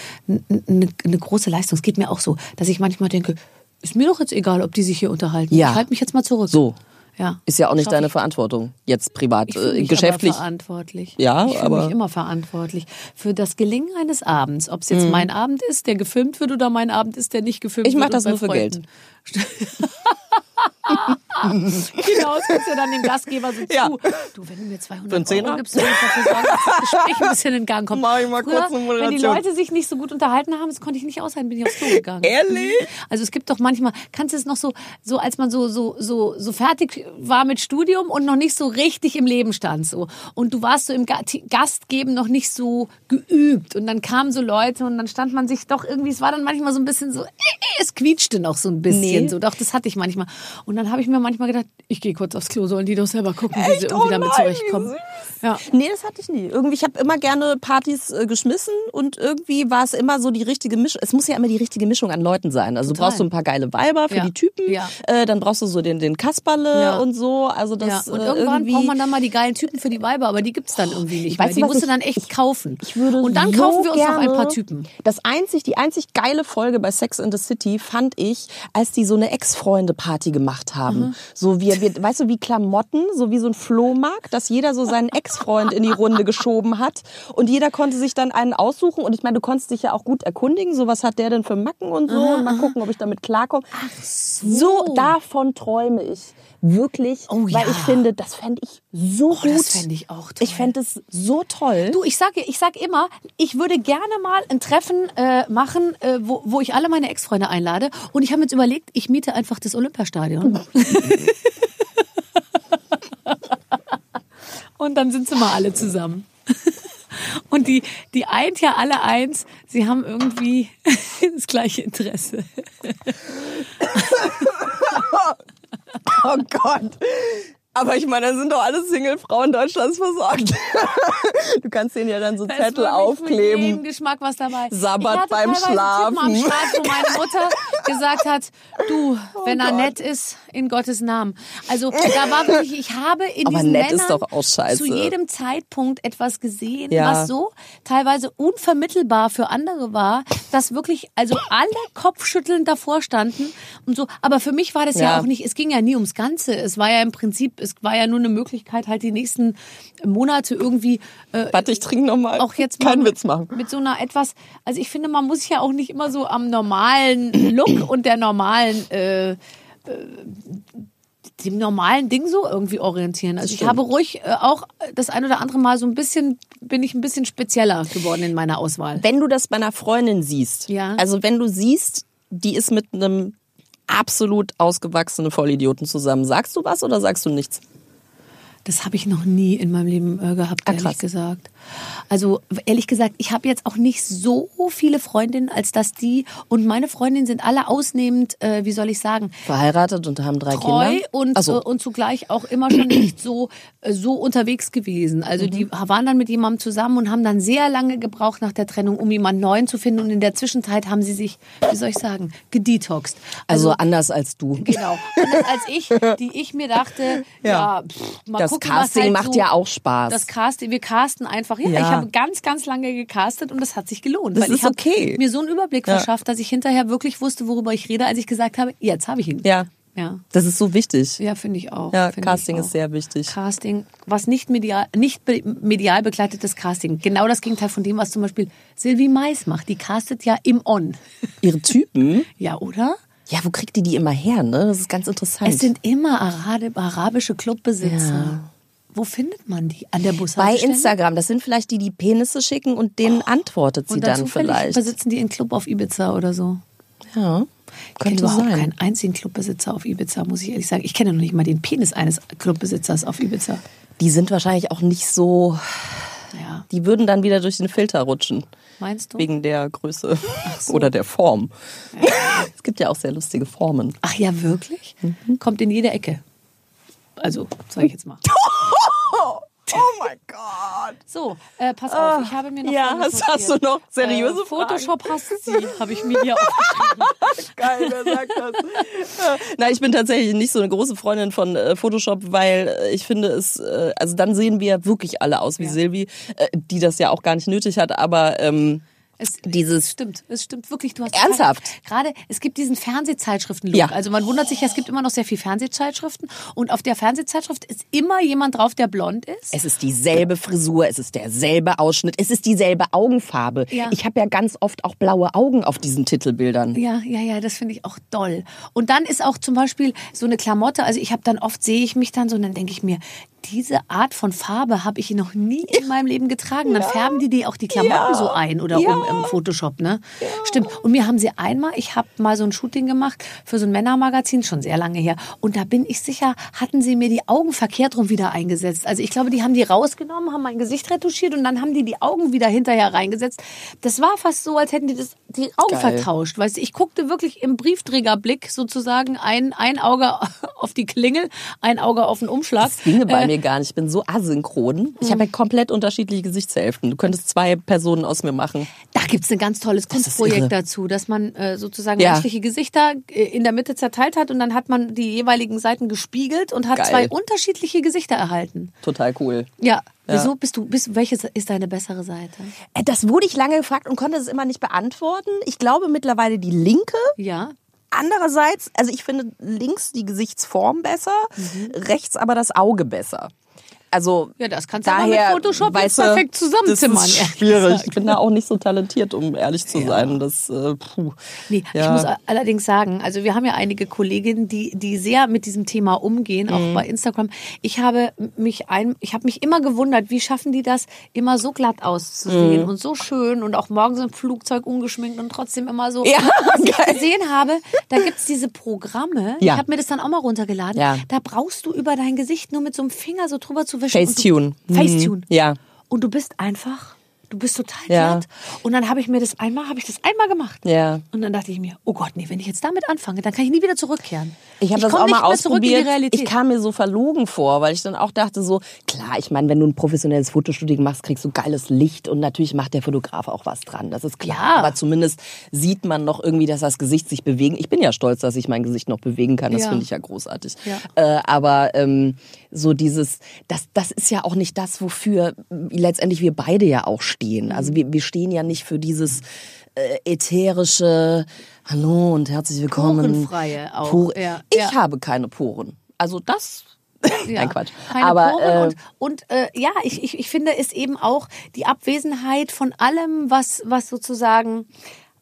eine, eine große Leistung. Es geht mir auch so, dass ich manchmal denke, ist mir doch jetzt egal, ob die sich hier unterhalten. Ja. Ich halte mich jetzt mal zurück. So. Ja. Ist ja auch nicht Schaff deine ich. Verantwortung, jetzt privat, Ich äh, mich geschäftlich. aber verantwortlich. Ja, ich fühle aber- mich immer verantwortlich für das Gelingen eines Abends. Ob es Mhm. jetzt mein Abend ist, der gefilmt wird, oder mein Abend ist, der nicht gefilmt Ich wird. mach das und bei nur für Freunden. genau, das gibst du dann dem Gastgeber so Ja. zu. Du, wenn du mir 200 Für einen Zehner? Euro gibst, ich dafür sorgen, dass das Gespräch ein bisschen in Gang kommt. Mach ich mal Früher, kurz eine wenn die. Leute sich nicht so gut unterhalten haben, das konnte ich nicht aushalten, bin ich aufs Klo gegangen. Ehrlich? Also es gibt doch manchmal, kannst du es noch so, so als man so, so, so, so fertig war mit Studium und noch nicht so richtig im Leben stand, so. Und du warst so im Ga- Gastgeben noch nicht so geübt. Und dann kamen so Leute und dann stand man sich doch irgendwie, es war dann manchmal so ein bisschen so, äh, äh, es quietschte noch so ein bisschen, Nee. so. Doch, das hatte ich manchmal. Und dann habe ich mir manchmal gedacht, ich gehe kurz aufs Klo, sollen die doch selber gucken, wie sie irgendwie Oh damit zurechtkommen. Ja. Nee, das hatte ich nie. Irgendwie, ich habe immer gerne Partys äh, geschmissen und irgendwie war es immer so die richtige Mischung. Es muss ja immer die richtige Mischung an Leuten sein. Also du Total. brauchst so ein paar geile Weiber für Ja. die Typen, Ja. äh, dann brauchst du so den, den Kasperle Ja. und so. Also Ja, das und äh, irgendwann irgendwie braucht man dann mal die geilen Typen für die Weiber, aber die gibt's dann irgendwie nicht mehr. Weißt du, Die musst du dann echt kaufen. Ich würde und dann so kaufen wir uns noch ein paar Typen. Das einzig, die einzig geile Folge bei Sex in the City fand ich, als die so eine Ex-Freunde-Party gemacht haben. Mhm. So wie, wir, weißt du, wie Klamotten, so wie so ein Flohmarkt, dass jeder so seinen Ex-Freund in die Runde geschoben hat und jeder konnte sich dann einen aussuchen und ich meine, du konntest dich ja auch gut erkundigen, so was hat der denn für Macken und so und mal gucken, ob ich damit klarkomme. so. davon träume ich. Wirklich, Oh weil ja. ich finde, das fände ich so Oh, gut. das fände ich auch toll. Ich fände es so toll. Du, ich sage ich sag immer, ich würde gerne mal ein Treffen äh, machen, äh, wo, wo ich alle meine Ex-Freunde einlade. Und ich habe mir jetzt überlegt, ich miete einfach das Olympiastadion. Und dann sind sie mal alle zusammen. Und die, die eint ja alle eins, sie haben irgendwie das gleiche Interesse. Oh Gott. Aber ich meine, dann sind doch alle Single-Frauen Deutschlands versorgt. Du kannst denen ja dann so Da Zettel wirklich Für jeden aufkleben. Geschmack was dabei. Sabbat beim Schlafen. Typen am Start, wo meine Mutter gesagt hat, du, wenn er Oh Gott. nett ist, in Gottes Namen. Also da war wirklich, ich habe in Aber diesen nett Männern ist doch auch scheiße. zu jedem Zeitpunkt etwas gesehen, Ja. was so teilweise unvermittelbar für andere war, dass wirklich also alle kopfschüttelnd davor standen und so. Aber für mich war das ja, Ja. auch nicht, es ging ja nie ums Ganze. Es war ja im Prinzip, es war ja nur eine Möglichkeit, halt die nächsten Monate irgendwie äh, Warte, ich trinke nochmal. auch jetzt Keinen mal mit, Witz machen. mit so einer etwas, also ich finde, man muss sich ja auch nicht immer so am normalen Look und der normalen, äh, äh, dem normalen Ding so irgendwie orientieren. Also ich habe ruhig äh, auch das ein oder andere Mal so ein bisschen, bin ich ein bisschen spezieller geworden in meiner Auswahl. Wenn du das bei einer Freundin siehst, Ja. also wenn du siehst, die ist mit einem absolut ausgewachsenen Vollidioten zusammen, sagst du was oder sagst du nichts? Das habe ich noch nie in meinem Leben äh, gehabt, Ah, ehrlich krass. gesagt. Also ehrlich gesagt, ich habe jetzt auch nicht so viele Freundinnen, als dass die und meine Freundinnen sind alle ausnehmend, äh, wie soll ich sagen, Verheiratet und haben drei treu Kinder? und, so. äh, und zugleich auch immer schon nicht so, äh, so unterwegs gewesen. Also die Mhm. waren dann mit jemandem zusammen und haben dann sehr lange gebraucht nach der Trennung, um jemanden neuen zu finden. Und in der Zwischenzeit haben sie sich, wie soll ich sagen, gedetoxed. also anders als du. Genau. Anders als ich, die ich mir dachte, ja, Ja. pff, mal Das gucken, Casting halt macht so, ja auch Spaß. Das Casting, wir casten einfach. Ja, Ja. ich habe ganz, ganz lange gecastet und das hat sich gelohnt. Das weil ich ist habe okay. mir so einen Überblick Ja. verschafft, dass ich hinterher wirklich wusste, worüber ich rede, als ich gesagt habe, jetzt habe ich ihn. Ja. Ja. Das ist so wichtig. Ja, finde ich auch. Ja, Casting ich auch. ist sehr wichtig. Casting, was nicht medial, nicht medial begleitetes Casting. Genau das Gegenteil von dem, was zum Beispiel Sylvie Mais macht. Die castet ja im On. Ihre Typen? Ja, oder? Ja, wo kriegt die die immer her, ne? Das ist ganz interessant. Es sind immer arabische Clubbesitzer. Wo findet man die? An der bei Bushaltestelle? Instagram. Das sind vielleicht die, die Penisse schicken und denen antwortet sie Und dann dann vielleicht. besitzen die einen Club auf Ibiza oder so. Ja, Ich kenne überhaupt sein. keinen einzigen Clubbesitzer auf Ibiza, muss ich ehrlich sagen. Ich kenne noch nicht mal den Penis eines Clubbesitzers auf Ibiza. Die sind wahrscheinlich auch nicht so Ja. Die würden dann wieder durch den Filter rutschen. Meinst du? Wegen der Größe oder der Form. Es gibt ja auch sehr lustige Formen. Ach ja, wirklich? Mhm. Kommt in jede Ecke. Also, sag ich jetzt mal. Oh mein Gott. So, äh, pass auf, ich habe mir noch Ah, Ja, hast, hast du noch seriöse äh, Photoshop hasst sie, habe ich mir hier aufgeschrieben. Fragen? Geil, wer sagt das? Äh, Nein, ich bin tatsächlich nicht so eine große Freundin von äh, Photoshop, weil äh, ich finde es, äh, also dann sehen wir wirklich alle aus wie Ja. Silvi, äh, die das ja auch gar nicht nötig hat, aber ähm, Es, Dieses- es stimmt, es stimmt wirklich. Du hast Ernsthaft? Gerade, es gibt diesen Fernsehzeitschriften-Look. Ja. Also man wundert sich, es gibt immer noch sehr viel Fernsehzeitschriften und auf der Fernsehzeitschrift ist immer jemand drauf, der blond ist. Es ist dieselbe Frisur, es ist derselbe Ausschnitt, es ist dieselbe Augenfarbe. Ja. Ich habe ja ganz oft auch blaue Augen auf diesen Titelbildern. Ja, ja, ja, das finde ich auch doll. Und dann ist auch zum Beispiel so eine Klamotte, also ich habe dann oft, sehe ich mich dann so und dann denke ich mir, diese Art von Farbe habe ich noch nie in meinem Leben getragen. Dann färben die die auch die Klamotten Ja. so ein oder Ja. um im Photoshop, ne? Stimmt. Und mir haben sie einmal, ich habe mal so ein Shooting gemacht für so ein Männermagazin, schon sehr lange her. Und da bin ich sicher, hatten sie mir die Augen verkehrt rum wieder eingesetzt. Also ich glaube, die haben die rausgenommen, haben mein Gesicht retuschiert und dann haben die die Augen wieder hinterher reingesetzt. Das war fast so, als hätten die das, die Augen Geil. vertauscht. Weißt du, ich guckte wirklich im Briefträgerblick sozusagen ein, ein Auge auf die Klingel, ein Auge auf den Umschlag. Das ginge bei Äh, mir gar nicht. Ich bin so asynchron. Ich habe ja komplett unterschiedliche Gesichtshälften. Du könntest zwei Personen aus mir machen. Da gibt's ein ganz tolles ist Kunstprojekt dazu, dass man äh, sozusagen Ja. menschliche Gesichter äh, in der Mitte zerteilt hat und dann hat man die jeweiligen Seiten gespiegelt und hat Geil. zwei unterschiedliche Gesichter erhalten. Total cool. Ja. Wieso bist du, bist, welches ist deine bessere Seite? Äh, Das wurde ich lange gefragt und konnte es immer nicht beantworten. Ich glaube mittlerweile die linke. Ja. Andererseits, also ich finde links die Gesichtsform besser, Mhm. rechts aber das Auge besser. Also Ja, das kannst du aber daher, mit Photoshop jetzt weißt du, perfekt zusammenzimmern, Das ist schwierig. Ich bin da auch nicht so talentiert, um ehrlich zu sein. Das, äh, puh. Nee, Ja. ich muss allerdings sagen, also wir haben ja einige Kolleginnen, die, die sehr mit diesem Thema umgehen, auch Mhm. bei Instagram. Ich habe mich ein, ich habe mich immer gewundert, wie schaffen die das, immer so glatt auszusehen Mhm. und so schön und auch morgens im Flugzeug ungeschminkt und trotzdem immer so. Ja, Was ich geil. gesehen habe, da gibt's diese Programme, Ja. ich habe mir das dann auch mal runtergeladen, Ja. da brauchst du über dein Gesicht nur mit so einem Finger so drüber zu wischen. und Facetune. Du, Facetune. Mhm. Ja. Und du bist einfach, du bist total Ja. glatt. Und dann habe ich mir das einmal, habe ich das einmal gemacht. Ja. Und dann dachte ich mir, oh Gott, nee, wenn ich jetzt damit anfange, dann kann ich nie wieder zurückkehren. Ich habe das auch mal ausprobiert. Ich kam mir so verlogen vor, weil ich dann auch dachte so, klar, ich meine, wenn du ein professionelles Fotoshooting machst, kriegst du geiles Licht und natürlich macht der Fotograf auch was dran, das ist klar. Ja. Aber zumindest sieht man noch irgendwie, dass das Gesicht sich bewegen. Ich bin ja stolz, dass ich mein Gesicht noch bewegen kann. Das Ja. finde ich ja großartig. Ja. Äh, aber ähm, so dieses, das, das ist ja auch nicht das, wofür letztendlich wir beide ja auch stehen. Also wir, wir stehen ja nicht für dieses äh, ätherische Hallo und herzlich willkommen. Porenfreie auch, Pore- ja, ich ja. habe keine Poren. Also das. Ja, Nein, Quatsch. Keine Aber Poren äh, und, und äh, ja, ich, ich, ich finde es eben auch die Abwesenheit von allem, was, was sozusagen,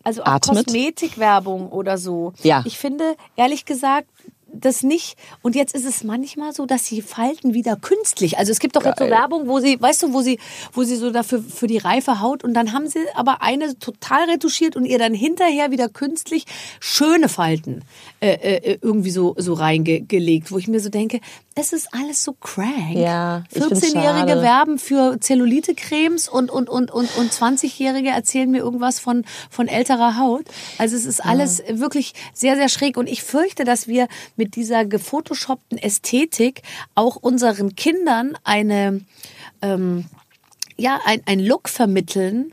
also auch Atmet. Kosmetikwerbung oder so. Ja. Ich finde, ehrlich gesagt, das nicht. Und jetzt ist es manchmal so, dass sie falten wieder künstlich. Also es gibt doch jetzt so. Werbung, wo sie, weißt du, wo sie, wo sie so dafür für die reife Haut und dann haben sie aber eine total retuschiert und ihr dann hinterher wieder künstlich schöne Falten äh, äh, irgendwie so so reingelegt, wo ich mir so denke, es ist alles so crank. Ja, ich find's 14-Jährige schade. werben für Zellulite-Cremes und und und und und 20-Jährige erzählen mir irgendwas von von älterer Haut. Also es ist alles wirklich sehr sehr schräg und ich fürchte, dass wir mit dieser gefotoshoppten Ästhetik auch unseren Kindern eine ähm, ja, ein, ein Look vermitteln,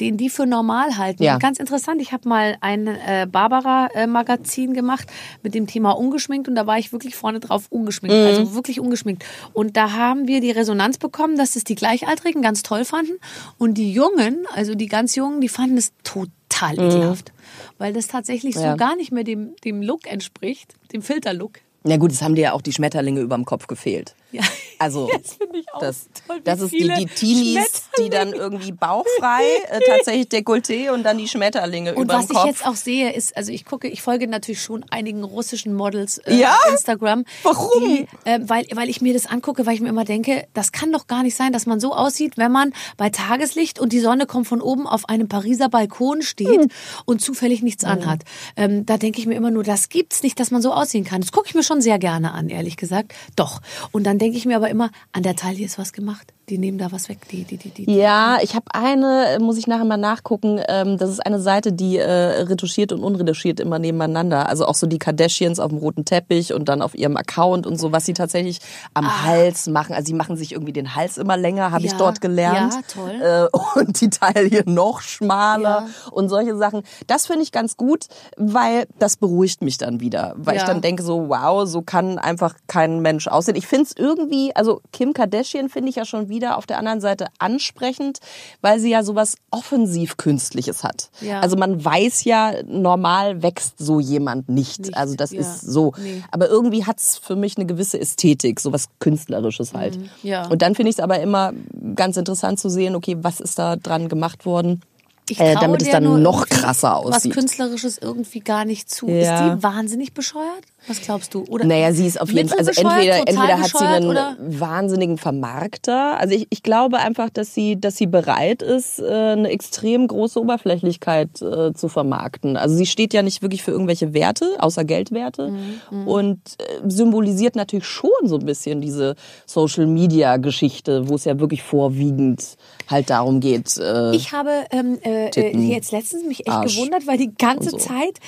den die für normal halten. Ja. Ganz interessant, ich habe mal ein äh, Barbara-Magazin gemacht mit dem Thema ungeschminkt und da war ich wirklich vorne drauf ungeschminkt, Mhm. also wirklich ungeschminkt. Und da haben wir die Resonanz bekommen, dass es die Gleichaltrigen ganz toll fanden und die Jungen, also die ganz Jungen, die fanden es total ekelhaft, weil das tatsächlich Mhm. Ja. so gar nicht mehr dem, dem Look entspricht, dem Filterlook. Na gut, es haben dir ja auch die Schmetterlinge überm Kopf gefehlt. Ja. Also Das das, toll, das ist die, die Teenies, die dann irgendwie bauchfrei, äh, tatsächlich Dekolleté und dann die Schmetterlinge Und überm was Kopf. ich jetzt auch sehe, ist, also ich gucke, ich folge natürlich schon einigen russischen Models äh, Ja? auf Instagram. Warum? Die, äh, weil, weil ich mir das angucke, weil ich mir immer denke, das kann doch gar nicht sein, dass man so aussieht, wenn man bei Tageslicht und die Sonne kommt von oben auf einem Pariser Balkon steht Hm. und zufällig nichts anhat. Ähm, da denke ich mir immer nur, das gibt's nicht, dass man so aussehen kann. Das gucke ich mir schon sehr gerne an, ehrlich gesagt. Doch. Und dann denke ich mir aber immer, an der Taille ist was gemacht. Die nehmen da was weg. Die, die, die, die. Ja, ich habe eine, muss ich nachher mal nachgucken. Ähm, das ist eine Seite, die äh, retuschiert und unretuschiert immer nebeneinander. Also auch so die Kardashians auf dem roten Teppich und dann auf ihrem Account und so, was sie tatsächlich am Hals machen. Also sie machen sich irgendwie den Hals immer länger, habe ich Ja, dort gelernt. ja, toll. Äh, und die Taille noch schmaler Ja. und solche Sachen. Das finde ich ganz gut, weil das beruhigt mich dann wieder. Weil ich Ja. dann denke so, wow, so kann einfach kein Mensch aussehen. Ich finde es irgendwie, also Kim Kardashian finde ich ja schon wieder auf der anderen Seite ansprechend, weil sie ja sowas offensiv Künstliches hat. Ja. Also man weiß ja, normal wächst so jemand nicht. Nicht, Also das ja. ist so. Nee. Aber irgendwie hat es für mich eine gewisse Ästhetik, sowas Künstlerisches halt. Mhm. ja. Und dann finde ich es aber immer ganz interessant zu sehen, okay, was ist da dran gemacht worden. Äh, damit es dann noch krasser Was aussieht. Künstlerisches irgendwie gar nicht zu. Ja. Ist die wahnsinnig bescheuert? Was glaubst du? Oder Naja, sie ist auf jeden Fall, also entweder, entweder hat sie einen oder? wahnsinnigen Vermarkter. Also ich, ich glaube einfach, dass sie, dass sie bereit ist, äh, eine extrem große Oberflächlichkeit äh, zu vermarkten. Also sie steht ja nicht wirklich für irgendwelche Werte, außer Geldwerte. Mhm, Und äh, symbolisiert natürlich schon so ein bisschen diese Social Media Geschichte, wo es ja wirklich vorwiegend halt darum geht. Äh, Ich habe ähm, äh, Titten, jetzt letztens mich echt Arsch gewundert, weil die ganze so. Zeit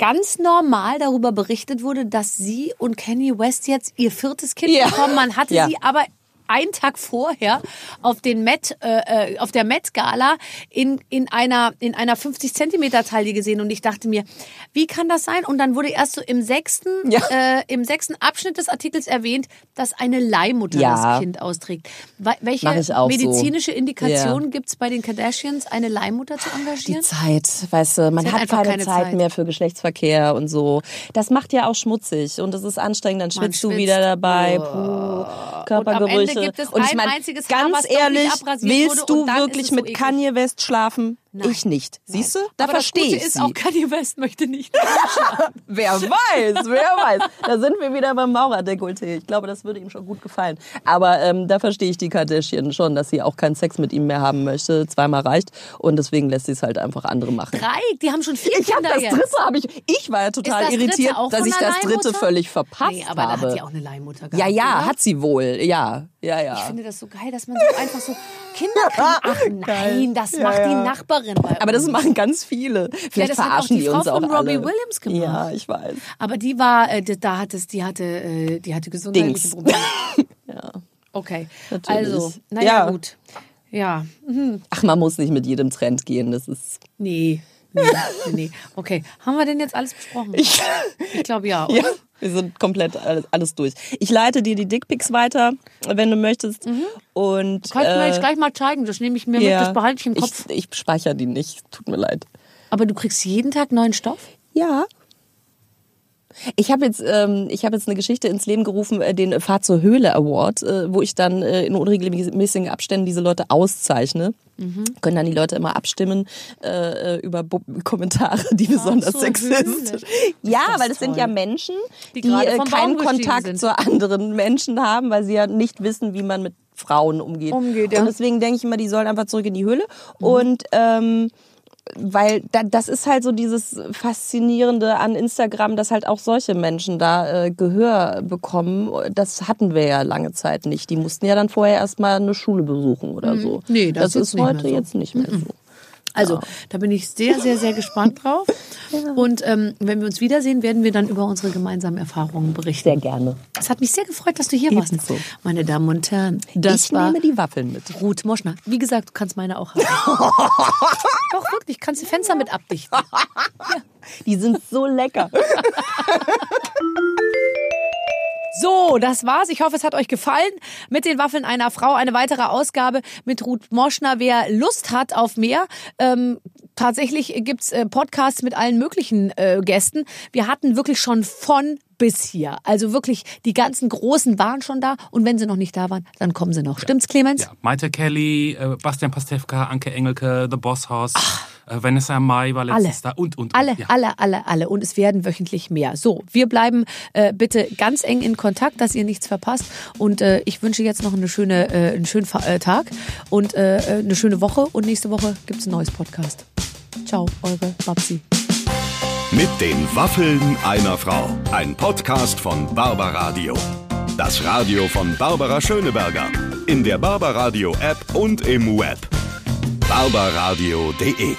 ganz normal darüber berichtet wurde, dass sie und Kanye West jetzt ihr viertes Kind Ja. bekommen. Man hatte Ja. sie aber einen Tag vorher auf den Met, äh, äh, auf der Met Gala in, in einer, in einer 50 Zentimeter Taille gesehen und ich dachte mir, wie kann das sein? Und dann wurde erst so im sechsten, Ja. äh, im sechsten Abschnitt des Artikels erwähnt, dass eine Leihmutter Ja. das Kind austrägt. Welche auch so. medizinische Indikation Ja. gibt es bei den Kardashians, eine Leihmutter zu Die engagieren? Zeit, weißt du, man hat hat keine, keine Zeit, Zeit. mehr für Geschlechtsverkehr und so. Das macht ja auch schmutzig und es ist anstrengend, dann schwitzt du schwitzt. wieder dabei, puh, Und Körpergerüche. Es und ich ein meine, ganz ehrlich, willst du wirklich mit. Kanye West schlafen? Nein. Ich nicht. Siehst du? Da Aber das verstehe ich ist sie. auch, Kanye West möchte nicht. Wer weiß, wer weiß. Da sind wir wieder beim Maurerdekolleté. Ich glaube, das würde ihm schon gut gefallen. Aber ähm, da verstehe ich die Kardashian schon, dass sie auch keinen Sex mit ihm mehr haben möchte. Zweimal reicht. Und deswegen lässt sie es halt einfach andere machen. Drei, die haben schon vier Ich habe Kinder das jetzt. dritte, habe ich. Ich war ja total das irritiert, dass ich das dritte völlig verpasst Nee, aber habe. da hat sie auch eine Leihmutter gehabt. ja, ja, oder? hat sie wohl. Ja, ja, ja. Ich finde das so geil, dass man so einfach so Kinder kriegen. Ach nein, das Ja, macht die ja. Nachbarin bei aber das uns. machen ganz viele. Vielleicht auch verarschen die die Frau uns auch von Robbie alle. Williams gemacht. Ja, ich weiß. Aber die war, äh, da hat es, die hatte, äh, die hatte gesundheitliche Dings. Probleme. Ja. Okay, Natürlich. also, naja, Ja. gut. Ja, mhm. Ach, man muss nicht mit jedem Trend gehen. Das ist. nee. Nee, nee. Okay, haben wir denn jetzt alles besprochen? Ich, glaube ja. Oder? Ja, wir sind komplett alles, alles durch. Ich leite dir die Dickpics weiter, wenn du möchtest. Und Kannst du mir äh, jetzt gleich mal zeigen, das nehme ich mir mit, ja, das behalte ich im Kopf. Ich, ich speichere die nicht. Tut mir leid. Aber du kriegst jeden Tag neuen Stoff? Ja. Ich habe jetzt, ähm, ich habe jetzt eine Geschichte ins Leben gerufen, äh, den Fahrt zur Höhle Award, äh, wo ich dann äh, in unregelmäßigen Abständen diese Leute auszeichne. Mhm. Können dann die Leute immer abstimmen äh, über Bu Kommentare, die besonders zur sexistisch. Höhle. Ja, das weil das sind ja Menschen, Die die, äh, keinen Kontakt sind. zu anderen Menschen haben, weil sie ja nicht wissen, wie man mit Frauen umgeht. Umgeht, ja. Mhm. Und deswegen denke ich immer, die sollen einfach zurück in die Höhle. Und ähm, weil da, das ist halt so dieses Faszinierende an Instagram, dass halt auch solche Menschen da äh, Gehör bekommen. Das hatten wir ja lange Zeit nicht. Die mussten ja dann vorher erstmal eine Schule besuchen oder so. Mhm. Nee, das das, ist heute so. jetzt nicht mehr so. Also, da bin ich sehr, sehr, sehr gespannt drauf. Und ähm, wenn wir uns wiedersehen, werden wir dann über unsere gemeinsamen Erfahrungen berichten. Sehr gerne. Es hat mich sehr gefreut, dass du hier warst. Ebenso. Meine Damen und Herren, das ich war nehme die Waffeln mit. Ruth Moschner. Wie gesagt, du kannst meine auch haben. Doch, wirklich, kannst die Fenster mit abdichten. Die sind so lecker. So, das war's. Ich hoffe, es hat euch gefallen. Mit den Waffeln einer Frau. Eine weitere Ausgabe mit Ruth Moschner. Wer Lust hat auf mehr, ähm, tatsächlich gibt's äh, Podcasts mit allen möglichen äh, Gästen. Wir hatten wirklich schon von bis hier. Also wirklich, die ganzen Großen waren schon da. Und wenn sie noch nicht da waren, dann kommen sie noch. Stimmt's, Clemens? Ja, Maite Kelly, äh, Bastian Pastewka, Anke Engelke, The Boss House, äh, Vanessa Mai war Alle. letztes da und, und, und. Alle, ja. alle, alle, alle. Und es werden wöchentlich mehr. So, wir bleiben äh, bitte ganz eng in Kontakt, dass ihr nichts verpasst. Und äh, ich wünsche jetzt noch eine schöne, äh, einen schönen Fa- äh, Tag und äh, äh, eine schöne Woche. Und nächste Woche gibt's ein neues Podcast. Ciao, eure Babsi. Mit den Waffeln einer Frau. Ein Podcast von Barbaradio. Das Radio von Barbara Schöneberger. In der Barbaradio App und im Web. barbaradio.de